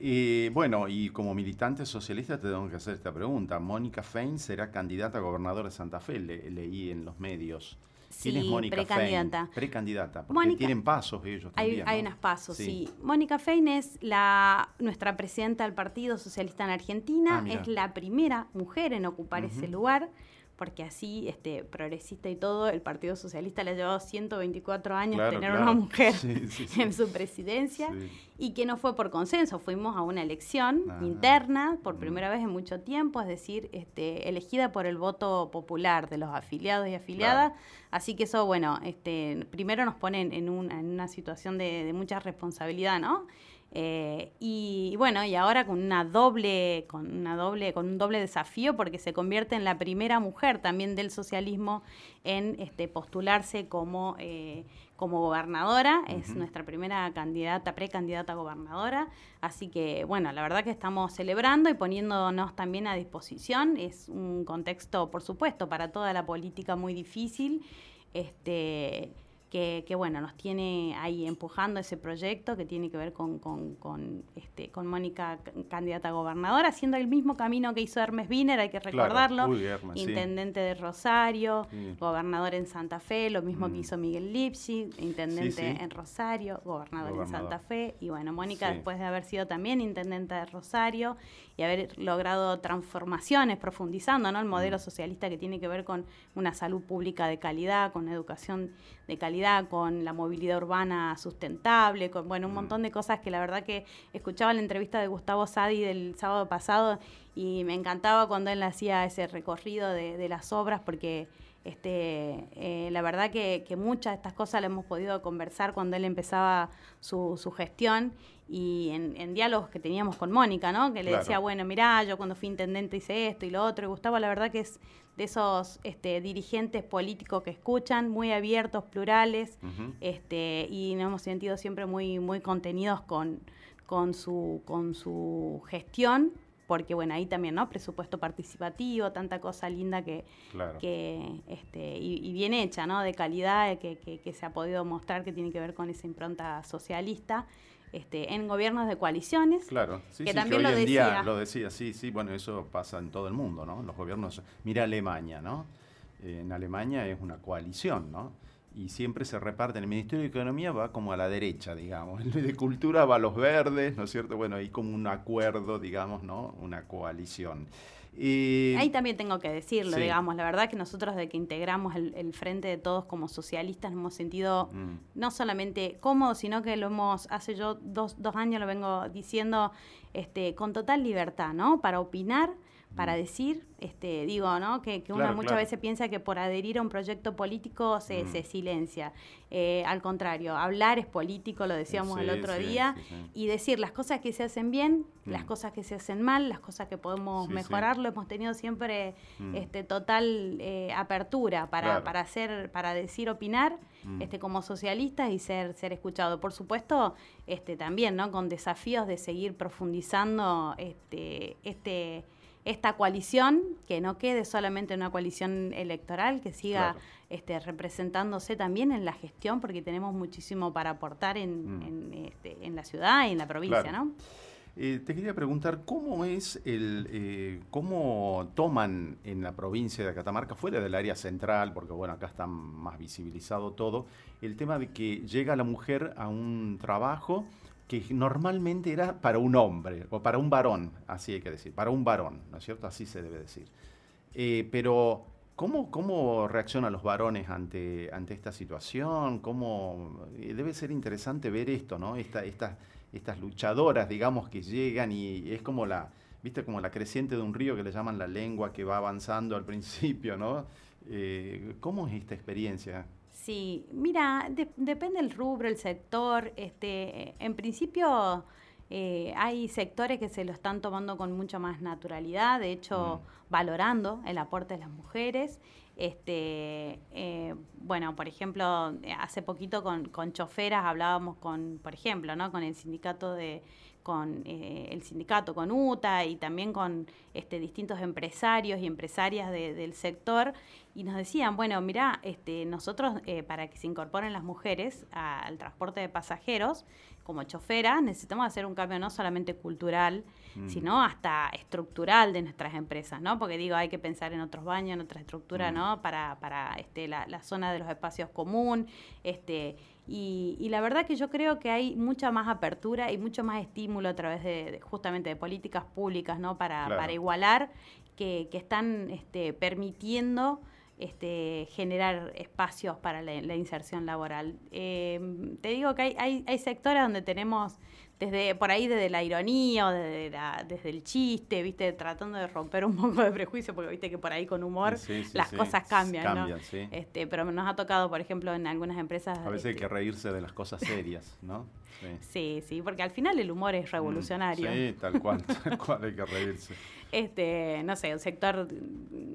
Eh, bueno, y como militante socialista te tengo que hacer esta pregunta. Mónica Fein será candidata a gobernadora de Santa Fe, leí en los medios. ¿Quién es Mónica precandidata. Precandidata, porque tienen pasos ellos también. Hay, unos pasos, sí. Mónica Fein es la, nuestra presidenta del Partido Socialista en Argentina, ah, es la primera mujer en ocupar ese lugar porque así, este, progresista y todo, el Partido Socialista le ha llevado 124 años tener una mujer [LAUGHS] en su presidencia y que no fue por consenso, fuimos a una elección ah. interna por mm. primera vez en mucho tiempo, es decir, este, elegida por el voto popular de los afiliados y afiliadas, así que eso, bueno, este, primero nos pone en, una situación de, de mucha responsabilidad, ¿no? Eh, y, bueno, y ahora con una doble, con una doble, con un doble desafío, porque se convierte en la primera mujer también del socialismo en este, postularse como, eh, como gobernadora. Es nuestra primera candidata, precandidata a gobernadora. Así que, bueno, la verdad que estamos celebrando y poniéndonos también a disposición. Es un contexto, por supuesto, para toda la política muy difícil. Este, que, bueno, nos tiene ahí empujando ese proyecto que tiene que ver con, con, este, con Mónica, candidata a gobernadora, haciendo el mismo camino que hizo Hermes Wiener, hay que recordarlo, intendente de Rosario, gobernador en Santa Fe, lo mismo que mm. hizo Miguel Lipsi, intendente en Rosario, gobernador, en Santa Fe, y bueno, Mónica después de haber sido también intendente de Rosario y haber logrado transformaciones, profundizando ¿no? el modelo mm. socialista que tiene que ver con una salud pública de calidad, con educación de calidad, con la movilidad urbana sustentable, con bueno, un mm. montón de cosas que la verdad que escuchaba la entrevista de Gustavo Sadi del sábado pasado y me encantaba cuando él hacía ese recorrido de, las obras porque este, eh, la verdad que, muchas de estas cosas las hemos podido conversar cuando él empezaba su, su gestión y en, diálogos que teníamos con Mónica, ¿no? Que le decía, bueno, mirá, yo cuando fui intendente hice esto y lo otro. Y Gustavo, la verdad que es de esos este, dirigentes políticos que escuchan, muy abiertos, plurales, este, y nos hemos sentido siempre muy, muy contenidos con, con, su, con su gestión porque bueno, ahí también, ¿no? Presupuesto participativo, tanta cosa linda que, que este, y, bien hecha, ¿no? De calidad, que, que, se ha podido mostrar que tiene que ver con esa impronta socialista. Este, en gobiernos de coaliciones. Claro, sí, que también lo decía. lo decía, sí, sí, bueno, eso pasa en todo el mundo, ¿no? Los gobiernos, mira Alemania, ¿no? en Alemania es una coalición, ¿no? Y siempre se reparten. El Ministerio de Economía va como a la derecha, digamos. El de Cultura va a los verdes, ¿no es cierto? Bueno, hay como un acuerdo, digamos, ¿no? Una coalición. Ahí también tengo que decirlo, digamos, la verdad que nosotros de que integramos el, Frente de Todos como socialistas nos hemos sentido mm. no solamente cómodos, sino que lo hemos, hace yo dos, dos años lo vengo diciendo, este, con total libertad, ¿no? Para opinar, para mm. decir, este, digo, ¿no? Que, uno muchas veces piensa que por adherir a un proyecto político se, mm. silencia. Eh, al contrario, hablar es político, lo decíamos el otro día, y decir las cosas que se hacen bien, las mm. cosas que se hacen mal, las cosas que podemos mejorar, lo hemos tenido siempre este, total eh, apertura para, para hacer, para decir, opinar, este, como socialistas y ser, ser escuchado. Por supuesto, este, también, ¿no? Con desafíos de seguir profundizando este, este esta coalición, que no quede solamente una coalición electoral, que siga este, representándose también en la gestión, porque tenemos muchísimo para aportar en, mm. este, en, la ciudad y en la provincia, ¿no? Eh, te quería preguntar cómo es el, eh, cómo toman en la provincia de Catamarca, fuera del área central, porque bueno, acá está más visibilizado todo, el tema de que llega la mujer a un trabajo que normalmente era para un hombre o para un varón, así hay que decir, para un varón, ¿no es cierto? Así se debe decir. Eh, pero ¿Cómo, ¿Cómo reaccionan los varones ante, ante esta situación? ¿Cómo, eh, debe ser interesante ver esto, ¿no? Esta, estas luchadoras, digamos, que llegan y es como la, viste, como la creciente de un río que le llaman la lengua que va avanzando al [LAUGHS] principio, ¿no? Eh, ¿Cómo es esta experiencia? Sí, mira, depende del rubro, el sector. Este, en principio eh, hay sectores que se lo están tomando con mucha más naturalidad, de hecho, mm. valorando el aporte de las mujeres. Este, eh, bueno, por ejemplo, hace poquito con, con choferas hablábamos con, por ejemplo, ¿no? con el sindicato de con eh, el sindicato, con UTA y también con este, distintos empresarios y empresarias del sector y nos decían, bueno, mira, este, nosotros para que se incorporen las mujeres al transporte de pasajeros, como chofera necesitamos hacer un cambio no solamente cultural, mm. sino hasta estructural de nuestras empresas, ¿no? Porque digo, hay que pensar en otros baños, en otra estructura, mm. ¿no? Para, para este, la, zona de los espacios común, este, y, la verdad que yo creo que hay mucha más apertura y mucho más estímulo a través de, justamente de políticas públicas, ¿no? Para, para igualar, que, que están este, permitiendo este, generar espacios para la, inserción laboral. Eh, te digo que hay, hay, sectores donde tenemos desde por ahí desde la ironía o desde, desde el chiste, viste, tratando de romper un poco de prejuicio, porque viste que por ahí con humor las cosas cambian, ¿no? Este, pero nos ha tocado, por ejemplo, en algunas empresas. A veces hay este que reírse de las cosas serias, ¿no? Sí. sí, porque al final el humor es revolucionario. sí, tal cual, [LAUGHS] tal cual hay que reírse. Este, no sé, un sector,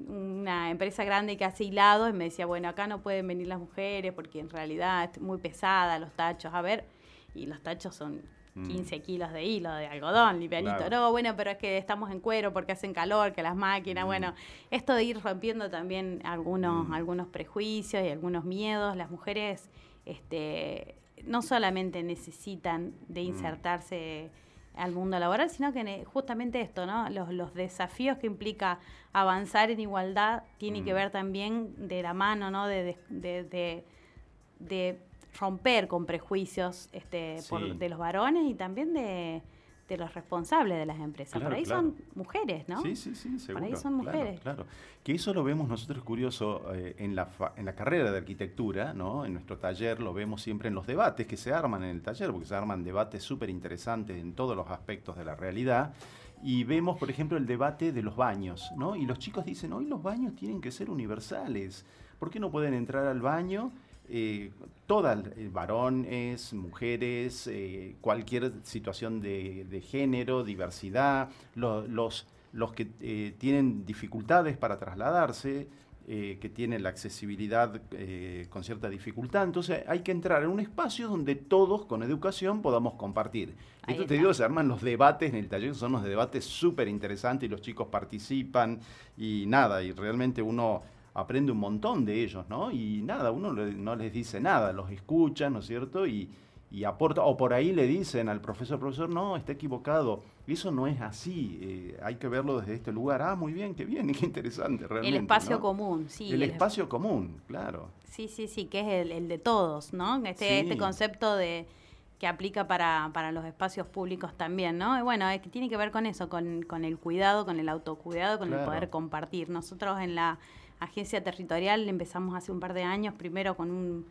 una empresa grande que hace hilado y me decía, bueno, acá no pueden venir las mujeres porque en realidad es muy pesada los tachos. A ver, y los tachos son 15 mm. kilos de hilo, de algodón, livianito. No, bueno, pero es que estamos en cuero porque hacen calor, que las máquinas, mm. bueno, esto de ir rompiendo también algunos, mm. algunos prejuicios y algunos miedos. Las mujeres este, no solamente necesitan de insertarse al mundo laboral, sino que justamente esto, ¿no? Los, los desafíos que implica avanzar en igualdad tiene que ver también de la mano, ¿no? de, de, de romper con prejuicios este, de los varones y también de, los responsables de las empresas. por ahí son mujeres, ¿no? Sí, sí, sí, seguro. Por ahí son mujeres. Claro, Que eso lo vemos nosotros curioso eh, en, la en la carrera de arquitectura, ¿no? En nuestro taller lo vemos siempre en los debates que se arman en el taller, porque se arman debates súper interesantes en todos los aspectos de la realidad. Y vemos, por ejemplo, el debate de los baños, ¿no? Y los chicos dicen, hoy los baños tienen que ser universales. ¿Por qué no pueden entrar al baño eh, todas, eh, varones, mujeres, eh, cualquier situación de, género, diversidad, los, los que eh, tienen dificultades para trasladarse, que tienen la accesibilidad con cierta dificultad. Entonces hay que entrar en un espacio donde todos con educación podamos compartir. Esto te digo, se arman los debates en el taller, son los debates súper interesantes y los chicos participan y nada, y realmente uno aprende un montón de ellos, ¿no? Y nada, uno no les dice nada, los escucha, ¿no es cierto? Y, aporta, o por ahí le dicen al profesor, profesor, no, está equivocado. Eso no es así, eh, hay que verlo desde este lugar. Ah, muy bien, qué bien, [LAUGHS] qué interesante, realmente. El espacio común, sí. El, espacio común, claro. Sí, sí, sí, que es el, de todos, ¿no? Este, este concepto de que aplica para, para, los espacios públicos también, ¿no? Y bueno, es que tiene que ver con eso, con, con el cuidado, con el autocuidado, con el poder compartir. Nosotros en la agencia territorial empezamos hace un par de años, primero con un,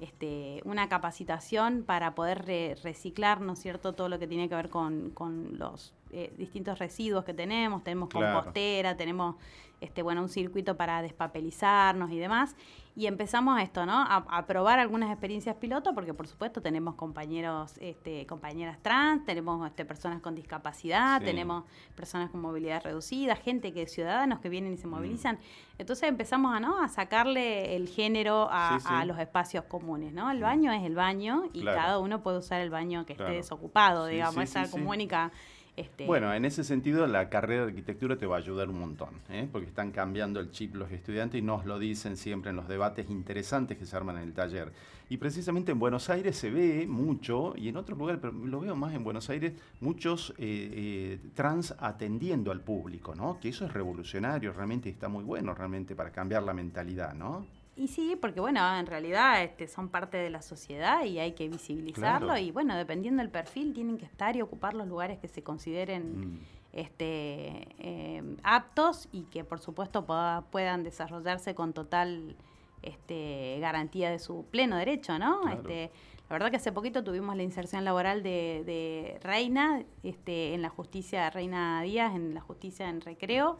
este, una capacitación para poder reciclar, ¿no es cierto?, todo lo que tiene que ver con, con los eh, distintos residuos que tenemos, tenemos compostera, tenemos este, bueno, un circuito para despapelizarnos y demás. Y empezamos esto, ¿no? A, probar algunas experiencias piloto, porque por supuesto tenemos compañeros, este, compañeras trans, tenemos este, personas con discapacidad, tenemos personas con movilidad reducida, gente que ciudadanos que vienen y se mm. movilizan. Entonces empezamos a, ¿no? a sacarle el género a, los espacios comunes, ¿no? El mm. baño es el baño y cada uno puede usar el baño que esté desocupado, digamos, esa como única este, bueno, en ese sentido la carrera de arquitectura te va a ayudar un montón, ¿eh? porque están cambiando el chip los estudiantes y nos lo dicen siempre en los debates interesantes que se arman en el taller. Y precisamente en Buenos Aires se ve mucho, y en otros lugares, pero lo veo más en Buenos Aires, muchos eh, eh, trans atendiendo al público, ¿no? Que eso es revolucionario, realmente está muy bueno realmente para cambiar la mentalidad, ¿no? Y sí, porque bueno, en realidad este, son parte de la sociedad y hay que visibilizarlo y bueno, dependiendo del perfil tienen que estar y ocupar los lugares que se consideren mm. este, eh, aptos y que por supuesto puedan desarrollarse con total este, garantía de su pleno derecho, ¿no? Este, la verdad que hace poquito tuvimos la inserción laboral de, Reina este, en la justicia, Reina Díaz en la justicia en recreo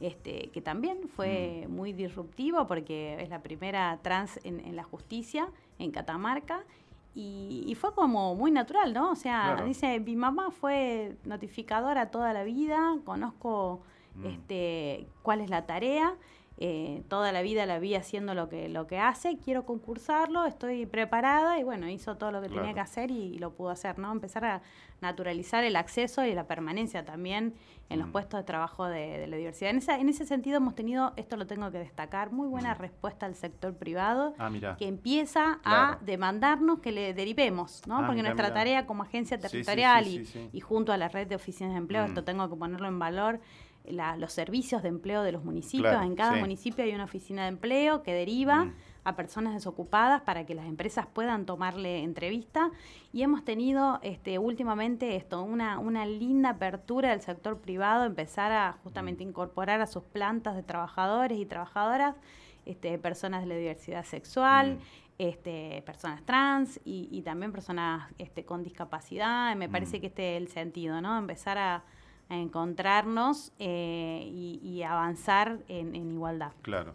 este, que también fue mm. muy disruptivo porque es la primera trans en, la justicia en Catamarca y, fue como muy natural, ¿no? O sea, dice, mi mamá fue notificadora toda la vida, conozco mm. este, cuál es la tarea eh, toda la vida la vi haciendo lo que, lo que hace, quiero concursarlo, estoy preparada y bueno, hizo todo lo que tenía que hacer y, lo pudo hacer, ¿no? Empezar a naturalizar el acceso y la permanencia también en los mm. puestos de trabajo de, la diversidad. En, esa, en ese sentido hemos tenido, esto lo tengo que destacar, muy buena mm. respuesta al sector privado ah, que empieza a demandarnos que le derivemos, ¿no? Ah, Porque nuestra tarea como agencia territorial y, junto a la red de oficinas de empleo, esto mm. tengo que ponerlo en valor, los servicios de empleo de los municipios. en cada municipio hay una oficina de empleo que deriva mm. a personas desocupadas para que las empresas puedan tomarle entrevista. Y hemos tenido este, últimamente esto, una, una linda apertura del sector privado, empezar a justamente mm. incorporar a sus plantas de trabajadores y trabajadoras este, personas de la diversidad sexual. Mm. Este, personas trans y, también personas este, con discapacidad. Me parece que este es el sentido, ¿no? Empezar a, a encontrarnos eh, y, avanzar en, igualdad. Claro.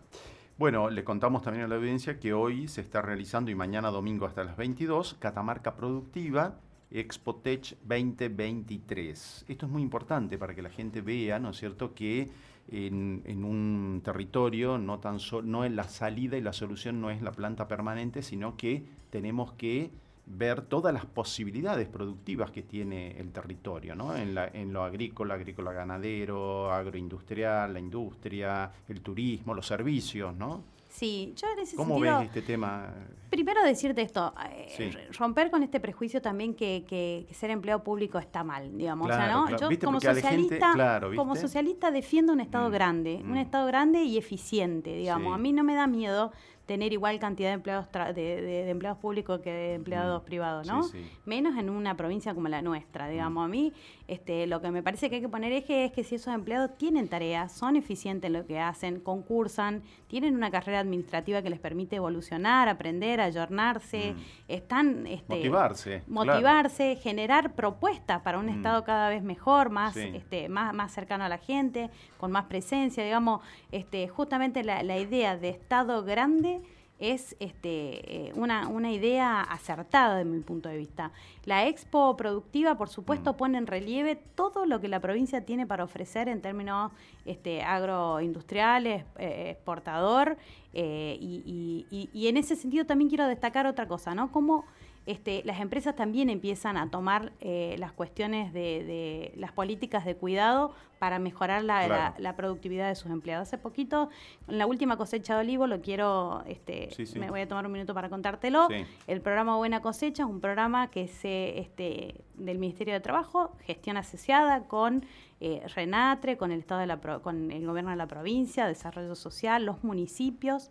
Bueno, le contamos también a la audiencia que hoy se está realizando y mañana domingo hasta las 22 Catamarca Productiva Expotech 2023. Esto es muy importante para que la gente vea, ¿no es cierto?, que en, en un territorio no tan solo no es la salida y la solución no es la planta permanente, sino que tenemos que ver todas las posibilidades productivas que tiene el territorio, ¿no? En, la, en lo agrícola, agrícola ganadero, agroindustrial, la industria, el turismo, los servicios, ¿no? Sí, yo en ese ¿Cómo ves este tema? Primero decirte esto, eh, romper con este prejuicio también que, que, ser empleado público está mal, digamos. ¿no? Yo como socialista, como socialista defiendo un Estado mm, grande, un mm. Estado grande y eficiente, digamos. A mí no me da miedo tener igual cantidad de empleados de, empleados públicos que de empleados mm. privados, ¿no? Menos en una provincia como la nuestra, digamos. A mí este, lo que me parece que hay que poner eje es que si esos empleados tienen tareas, son eficientes en lo que hacen, concursan, tienen una carrera administrativa que les permite evolucionar, aprender, ayornarse, mm. están... Este, motivarse. Motivarse, generar propuestas para un mm. Estado cada vez mejor, más, este, más, más cercano a la gente, con más presencia, digamos, este, justamente la, la idea de Estado grande es este, eh, una, una, idea acertada de mi punto de vista. La expo productiva, por supuesto, mm. pone en relieve todo lo que la provincia tiene para ofrecer en términos este, agroindustriales, eh, exportador, eh, y, y, y, en ese sentido también quiero destacar otra cosa, ¿no? Como este, las empresas también empiezan a tomar eh, las cuestiones de, las políticas de cuidado para mejorar la, productividad de sus empleados. Hace poquito, en la última cosecha de olivo, lo quiero, este, me voy a tomar un minuto para contártelo. El programa Buena Cosecha es un programa que se, este, del Ministerio de Trabajo, gestión asociada con eh, Renatre, con el Estado de la, con el gobierno de la provincia, desarrollo social, los municipios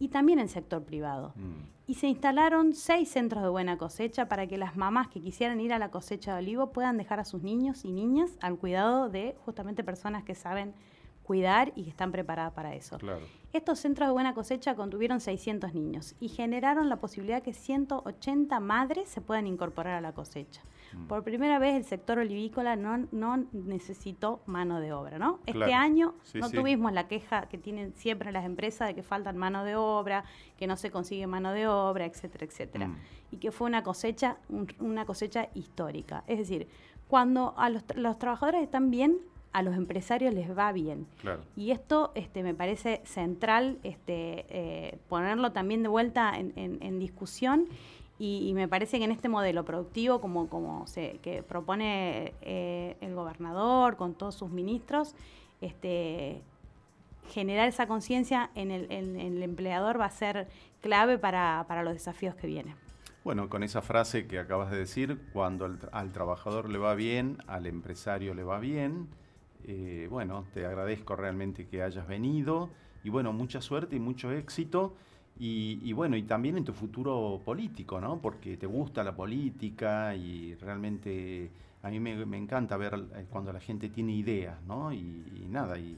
y también el sector privado. Mm. Y se instalaron seis centros de buena cosecha para que las mamás que quisieran ir a la cosecha de olivo puedan dejar a sus niños y niñas al cuidado de justamente personas que saben cuidar y que están preparadas para eso. Estos centros de buena cosecha contuvieron 600 niños y generaron la posibilidad que 180 madres se puedan incorporar a la cosecha. Por primera vez el sector olivícola no, no necesitó mano de obra, ¿no? Este año no tuvimos la queja que tienen siempre las empresas de que faltan mano de obra, que no se consigue mano de obra, etcétera, etcétera. Mm. Y que fue una cosecha, una cosecha histórica. Es decir, cuando a los, los trabajadores están bien, a los empresarios les va bien. Y esto este, me parece central este, eh, ponerlo también de vuelta en, discusión y, me parece que en este modelo productivo como, como se que propone eh, el gobernador con todos sus ministros, este, generar esa conciencia en el, empleador va a ser clave para, para los desafíos que vienen. Bueno, con esa frase que acabas de decir, cuando al trabajador le va bien, al empresario le va bien, eh, bueno, te agradezco realmente que hayas venido y bueno, mucha suerte y mucho éxito Y, bueno, y también en tu futuro político, ¿no? Porque te gusta la política y realmente a mí me, encanta ver eh, cuando la gente tiene ideas, ¿no? Y, nada, y,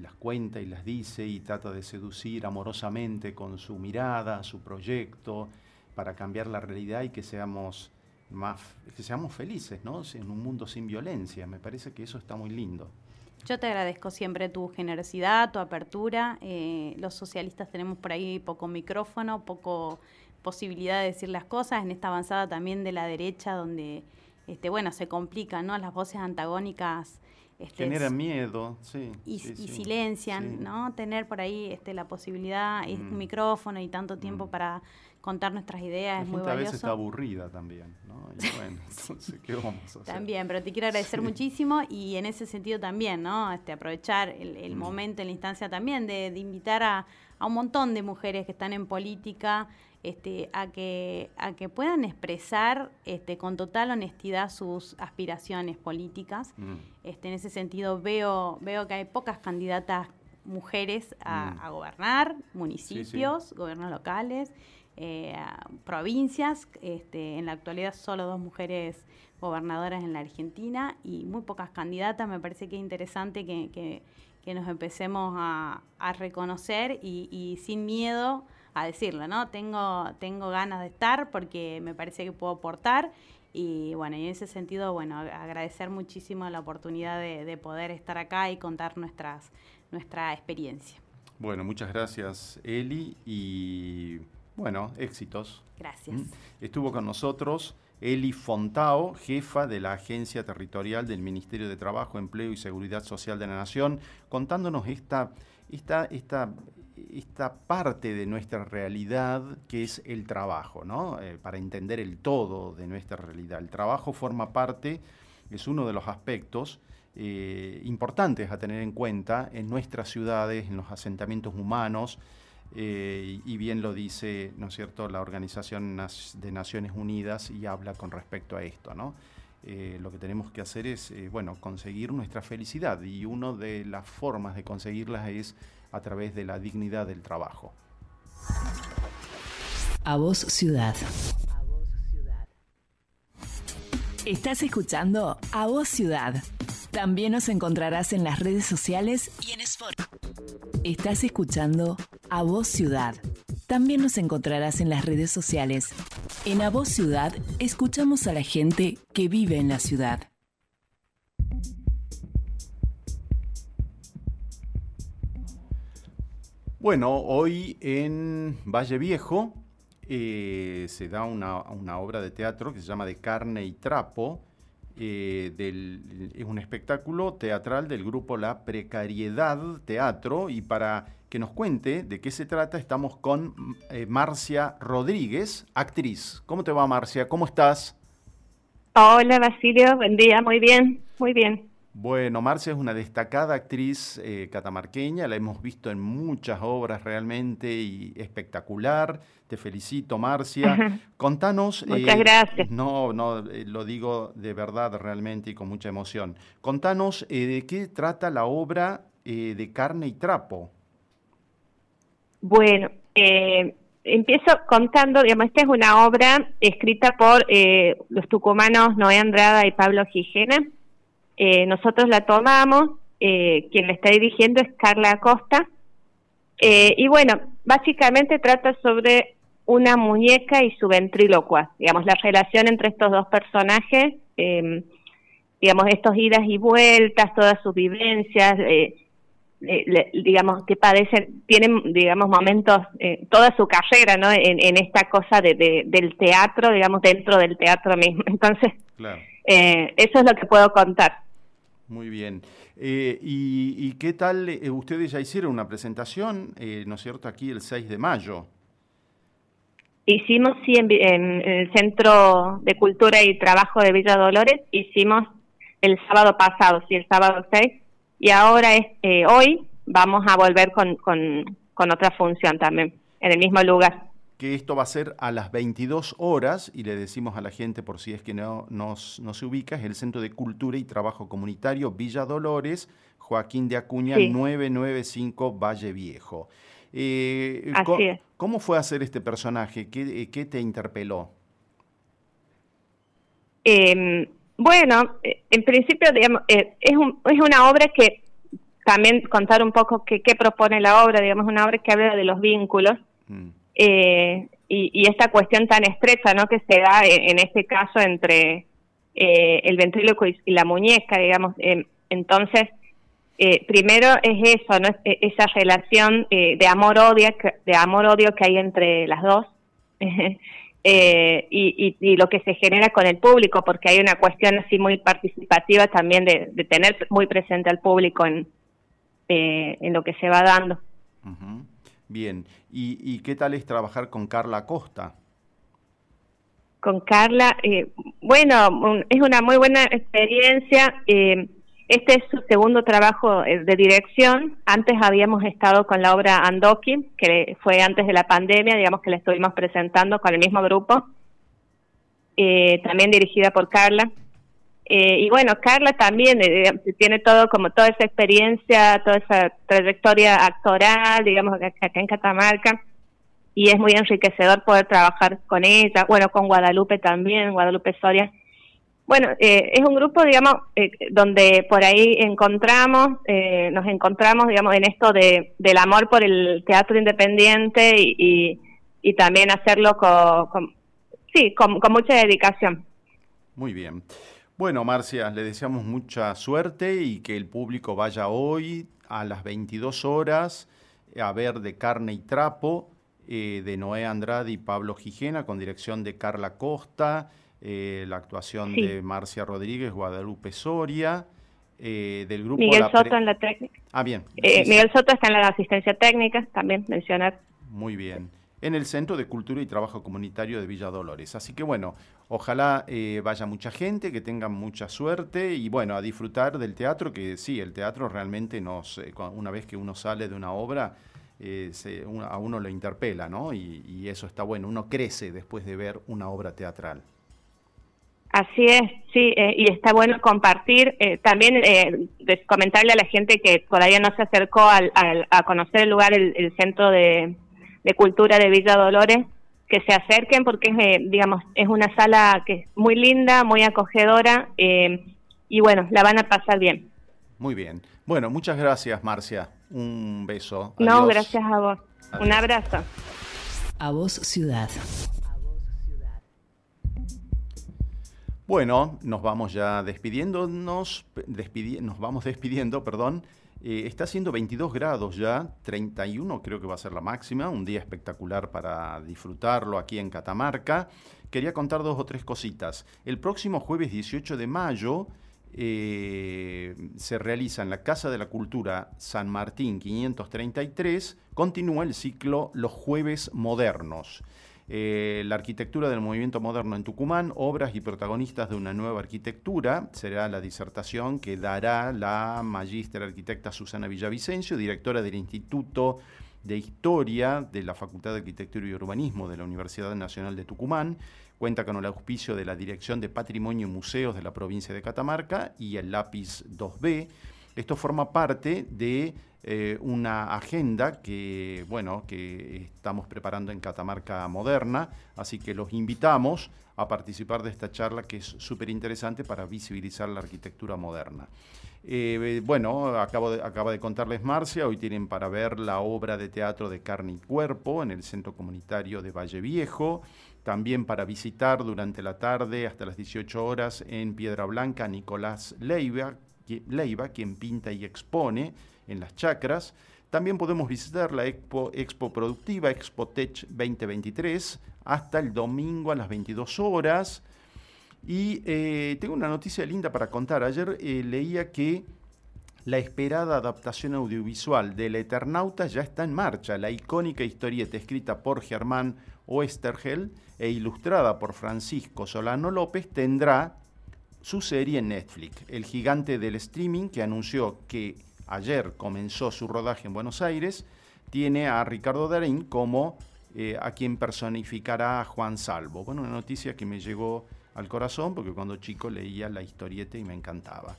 las cuenta y las dice y trata de seducir amorosamente con su mirada, su proyecto, para cambiar la realidad y que seamos más, que seamos felices, ¿no? En un mundo sin violencia. Me parece que eso está muy lindo. Yo te agradezco siempre tu generosidad, tu apertura. Eh, los socialistas tenemos por ahí poco micrófono, poco posibilidad de decir las cosas. En esta avanzada también de la derecha, donde este, bueno, se complican, ¿no? Las voces antagónicas. Este, Generan miedo, sí. Y, silencian, ¿no? Tener por ahí este, la posibilidad, y un mm. micrófono y tanto tiempo mm. para contar nuestras ideas es muy valioso. a veces está aburrida también, ¿no? Y bueno, [LAUGHS] entonces, ¿qué vamos a hacer? También, pero te quiero agradecer muchísimo y en ese sentido también, ¿no? Este, aprovechar el, mm. momento, la instancia también de, invitar a, a, un montón de mujeres que están en política este, a, que, a que puedan expresar este, con total honestidad sus aspiraciones políticas. Mm. Este, en ese sentido veo, veo que hay pocas candidatas mujeres a, mm. gobernar, municipios, gobiernos locales. Eh, provincias. Este, en la actualidad solo dos mujeres gobernadoras en la Argentina y muy pocas candidatas. Me parece que es interesante que, nos empecemos a, reconocer y, sin miedo a decirlo, ¿no? Tengo, tengo ganas de estar porque me parece que puedo aportar. Y bueno, y en ese sentido, bueno, agradecer muchísimo la oportunidad de, poder estar acá y contar nuestras, nuestra experiencia. Bueno, muchas gracias, Eli. Y bueno, éxitos. Gracias. ¿Mm? Estuvo con nosotros Eli Fontao, jefa de la Agencia Territorial del Ministerio de Trabajo, Empleo y Seguridad Social de la Nación, contándonos esta, esta, esta, esta parte de nuestra realidad que es el trabajo, ¿no? Eh, para entender el todo de nuestra realidad. El trabajo forma parte, es uno de los aspectos eh, importantes a tener en cuenta en nuestras ciudades, en los asentamientos humanos, eh, y bien lo dice, ¿no es cierto?, la Organización de Naciones Unidas y habla con respecto a esto, ¿no? Eh, lo que tenemos que hacer es, eh, bueno, conseguir nuestra felicidad y una de las formas de conseguirla es a través de la dignidad del trabajo. A vos ciudad. Estás escuchando A Voz Ciudad. También nos encontrarás en las redes sociales y en Spotify. Estás escuchando A Voz Ciudad. También nos encontrarás en las redes sociales. En A Voz Ciudad escuchamos a la gente que vive en la ciudad. Bueno, hoy en Valle Viejo eh, se da una, obra de teatro que se llama De carne y trapo. Eh, es un espectáculo teatral del grupo La Precariedad Teatro y para que nos cuente de qué se trata estamos con eh, Marcia Rodríguez, actriz. ¿Cómo te va Marcia? ¿Cómo estás? Hola Basilio, buen día, muy bien, muy bien. Bueno, Marcia es una destacada actriz eh, catamarqueña, la hemos visto en muchas obras realmente y espectacular. Te felicito, Marcia. [LAUGHS] Contanos. Muchas eh, gracias. No, no, eh, lo digo de verdad realmente y con mucha emoción. Contanos de qué trata la obra de Carne y Trapo. Bueno, empiezo contando, digamos, esta es una obra escrita por los tucumanos Noé Andrada y Pablo Gijena eh, nosotros la tomamos, eh, quien la está dirigiendo es Carla Acosta, eh, y bueno, básicamente trata sobre una muñeca y su ventrílocua, digamos, la relación entre estos dos personajes, em, digamos, estos idas y vueltas, todas sus vivencias, digamos, que padecen, tienen, digamos, momentos, toda su carrera, ¿no? En, esta cosa de, del teatro, digamos, dentro del teatro mismo. [LAUGHS] Entonces, eso es lo que puedo contar. Muy bien. Eh, y, qué tal? Eh, ustedes ya hicieron una presentación, eh, ¿no es cierto?, aquí el 6 de mayo. Hicimos, sí, en, el Centro de Cultura y Trabajo de Villa Dolores, hicimos el sábado pasado, sí, el sábado 6, y ahora, es, hoy, vamos a volver con, con, con otra función también, en el mismo lugar que esto va a ser a las 22 horas, y le decimos a la gente por si es que no, no se ubica, es el Centro de Cultura y Trabajo Comunitario Villa Dolores, Joaquín de Acuña, 995 Valle Viejo. Eh, Así es. ¿Cómo fue hacer este personaje? ¿Qué, qué te interpeló? Eh, bueno, eh, en principio, digamos, eh, es, un, es una obra que también contar un poco qué, qué propone la obra, digamos, una obra que habla de los vínculos mm. Eh, y, esta cuestión tan estrecha, ¿no? Que se da en, este caso entre eh, el ventríloco y, la muñeca, digamos. entonces, primero es eso, ¿no? Es, esa relación de amor-odio de amor-odio que hay entre las dos. [LAUGHS] Eh, y, y, lo que se genera con el público, porque hay una cuestión así muy participativa también de, tener muy presente al público en, eh, en lo que se va dando. Uh. Bien, ¿Y, ¿Y, qué tal es trabajar con Carla Costa? Con Carla, eh, bueno, es una muy buena experiencia. Eh, este es su segundo trabajo eh, de dirección. Antes habíamos estado con la obra Andoki, que fue antes de la pandemia, digamos que la estuvimos presentando con el mismo grupo, eh, también dirigida por Carla. Eh, y bueno, Carla también eh, tiene todo, como toda esa experiencia, toda esa trayectoria actoral, digamos, acá en Catamarca, y es muy enriquecedor poder trabajar con ella, bueno, con Guadalupe también, Guadalupe Soria. Bueno, eh, es un grupo, digamos, eh, donde por ahí encontramos, eh, nos encontramos, digamos, en esto de, del amor por el teatro independiente y, y, también hacerlo con, con sí, con, con, mucha dedicación. Muy bien. Bueno, Marcia, le deseamos mucha suerte y que el público vaya hoy a las 22 horas a ver de carne y trapo de Noé Andrade y Pablo Gijena con dirección de Carla Costa eh, la actuación sí. de Marcia Rodríguez, Guadalupe Soria, eh, del grupo... Miguel la Soto en la técnica. Ah, bien. Eh, Miguel Soto está en la asistencia técnica, también mencionar. Muy bien. En el Centro de Cultura y Trabajo Comunitario de Villa Dolores. Así que bueno, ojalá eh, vaya mucha gente, que tengan mucha suerte y bueno, a disfrutar del teatro, que sí, el teatro realmente nos, una vez que uno sale de una obra, eh, a uno lo interpela, ¿no? Y, eso está bueno, uno crece después de ver una obra teatral. Así es, sí, eh, y está bueno compartir, eh, también eh, comentarle a la gente que todavía no se acercó al, al, a conocer el lugar, el, el Centro de, de, Cultura de Villa Dolores, que se acerquen porque, es, digamos, es una sala que es muy linda, muy acogedora, y bueno, la van a pasar bien. Muy bien. Bueno, muchas gracias, Marcia. Un beso. Adiós. No, gracias a vos. Adiós. Un abrazo. A vos, ciudad. Bueno, nos vamos ya despidiéndonos, despidi nos vamos despidiendo, perdón. Eh, está haciendo 22 grados ya, 31 creo que va a ser la máxima, un día espectacular para disfrutarlo aquí en Catamarca. Quería contar dos o tres cositas. El próximo jueves 18 de mayo eh, se realiza en la Casa de la Cultura San Martín 533, continúa el ciclo Los Jueves Modernos eh, la arquitectura del movimiento moderno en Tucumán, obras y protagonistas de una nueva arquitectura, será la disertación que dará la magíster arquitecta Susana Villavicencio, directora del Instituto de Historia de la Facultad de Arquitectura y Urbanismo de la Universidad Nacional de Tucumán. Cuenta con el auspicio de la Dirección de Patrimonio y Museos de la provincia de Catamarca y el lápiz 2B. Esto forma parte de eh, una agenda que, bueno, que estamos preparando en Catamarca Moderna, así que los invitamos a participar de esta charla que es súper interesante para visibilizar la arquitectura moderna. Eh, bueno, acabo acaba de contarles Marcia, hoy tienen para ver la obra de teatro de carne y cuerpo en el Centro Comunitario de Valle Viejo, también para visitar durante la tarde hasta las 18 horas en Piedra Blanca Nicolás Leiva, Leiva quien pinta y expone en las chacras. También podemos visitar la Expo, Expo Productiva, Expotech 2023, hasta el domingo a las 22 horas. Y eh, tengo una noticia linda para contar. Ayer eh, leía que la esperada adaptación audiovisual del Eternauta ya está en marcha. La icónica historieta escrita por Germán Oestergel e ilustrada por Francisco Solano López tendrá su serie en Netflix. El gigante del streaming que anunció que ayer comenzó su rodaje en Buenos Aires, tiene a Ricardo Darín como eh, a quien personificará a Juan Salvo. Bueno, una noticia que me llegó al corazón porque cuando chico leía la historieta y me encantaba.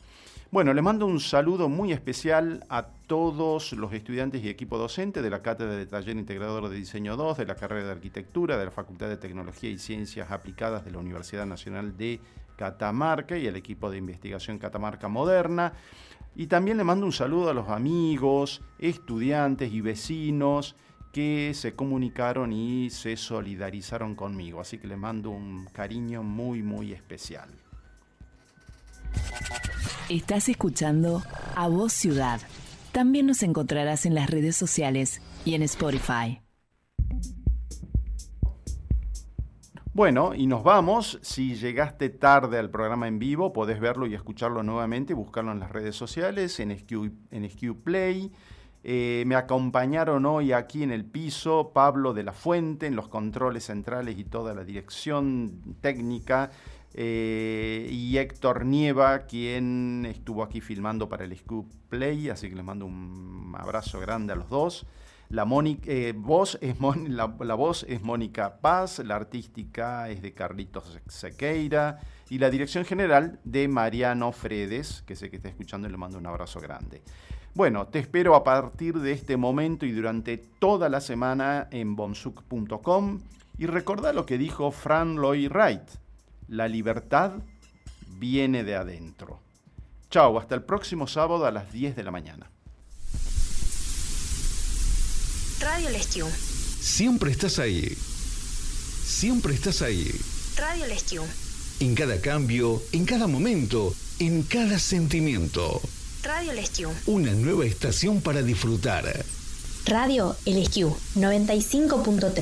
Bueno, le mando un saludo muy especial a todos los estudiantes y equipo docente de la Cátedra de Taller Integrador de Diseño 2, de la carrera de Arquitectura, de la Facultad de Tecnología y Ciencias Aplicadas de la Universidad Nacional de Catamarca y el equipo de investigación Catamarca Moderna. Y también le mando un saludo a los amigos, estudiantes y vecinos que se comunicaron y se solidarizaron conmigo. Así que le mando un cariño muy, muy especial. Estás escuchando A Voz Ciudad. También nos encontrarás en las redes sociales y en Spotify. Bueno, y nos vamos. Si llegaste tarde al programa en vivo, podés verlo y escucharlo nuevamente, buscarlo en las redes sociales, en SQ, en Play. Eh, me acompañaron hoy aquí en el piso Pablo de la Fuente, en los controles centrales y toda la dirección técnica. Eh, y Héctor Nieva, quien estuvo aquí filmando para el Scoop Play, así que les mando un abrazo grande a los dos. La, eh, voz es la, voz es Mónica Paz, la artística es de Carlitos Sequeira y la dirección general de Mariano Fredes, que sé que está escuchando y le mando un abrazo grande. Bueno, te espero a partir de este momento y durante toda la semana en bomsuk.com y recuerda lo que dijo Fran Lloyd Wright la libertad viene de adentro. Chao, hasta el próximo sábado a las 10 de la mañana. Radio Lestiu. Siempre estás ahí. Siempre estás ahí. Radio Lestiu. En cada cambio, en cada momento, en cada sentimiento. Radio Lestiu. Una nueva estación para disfrutar. Radio El 95.3.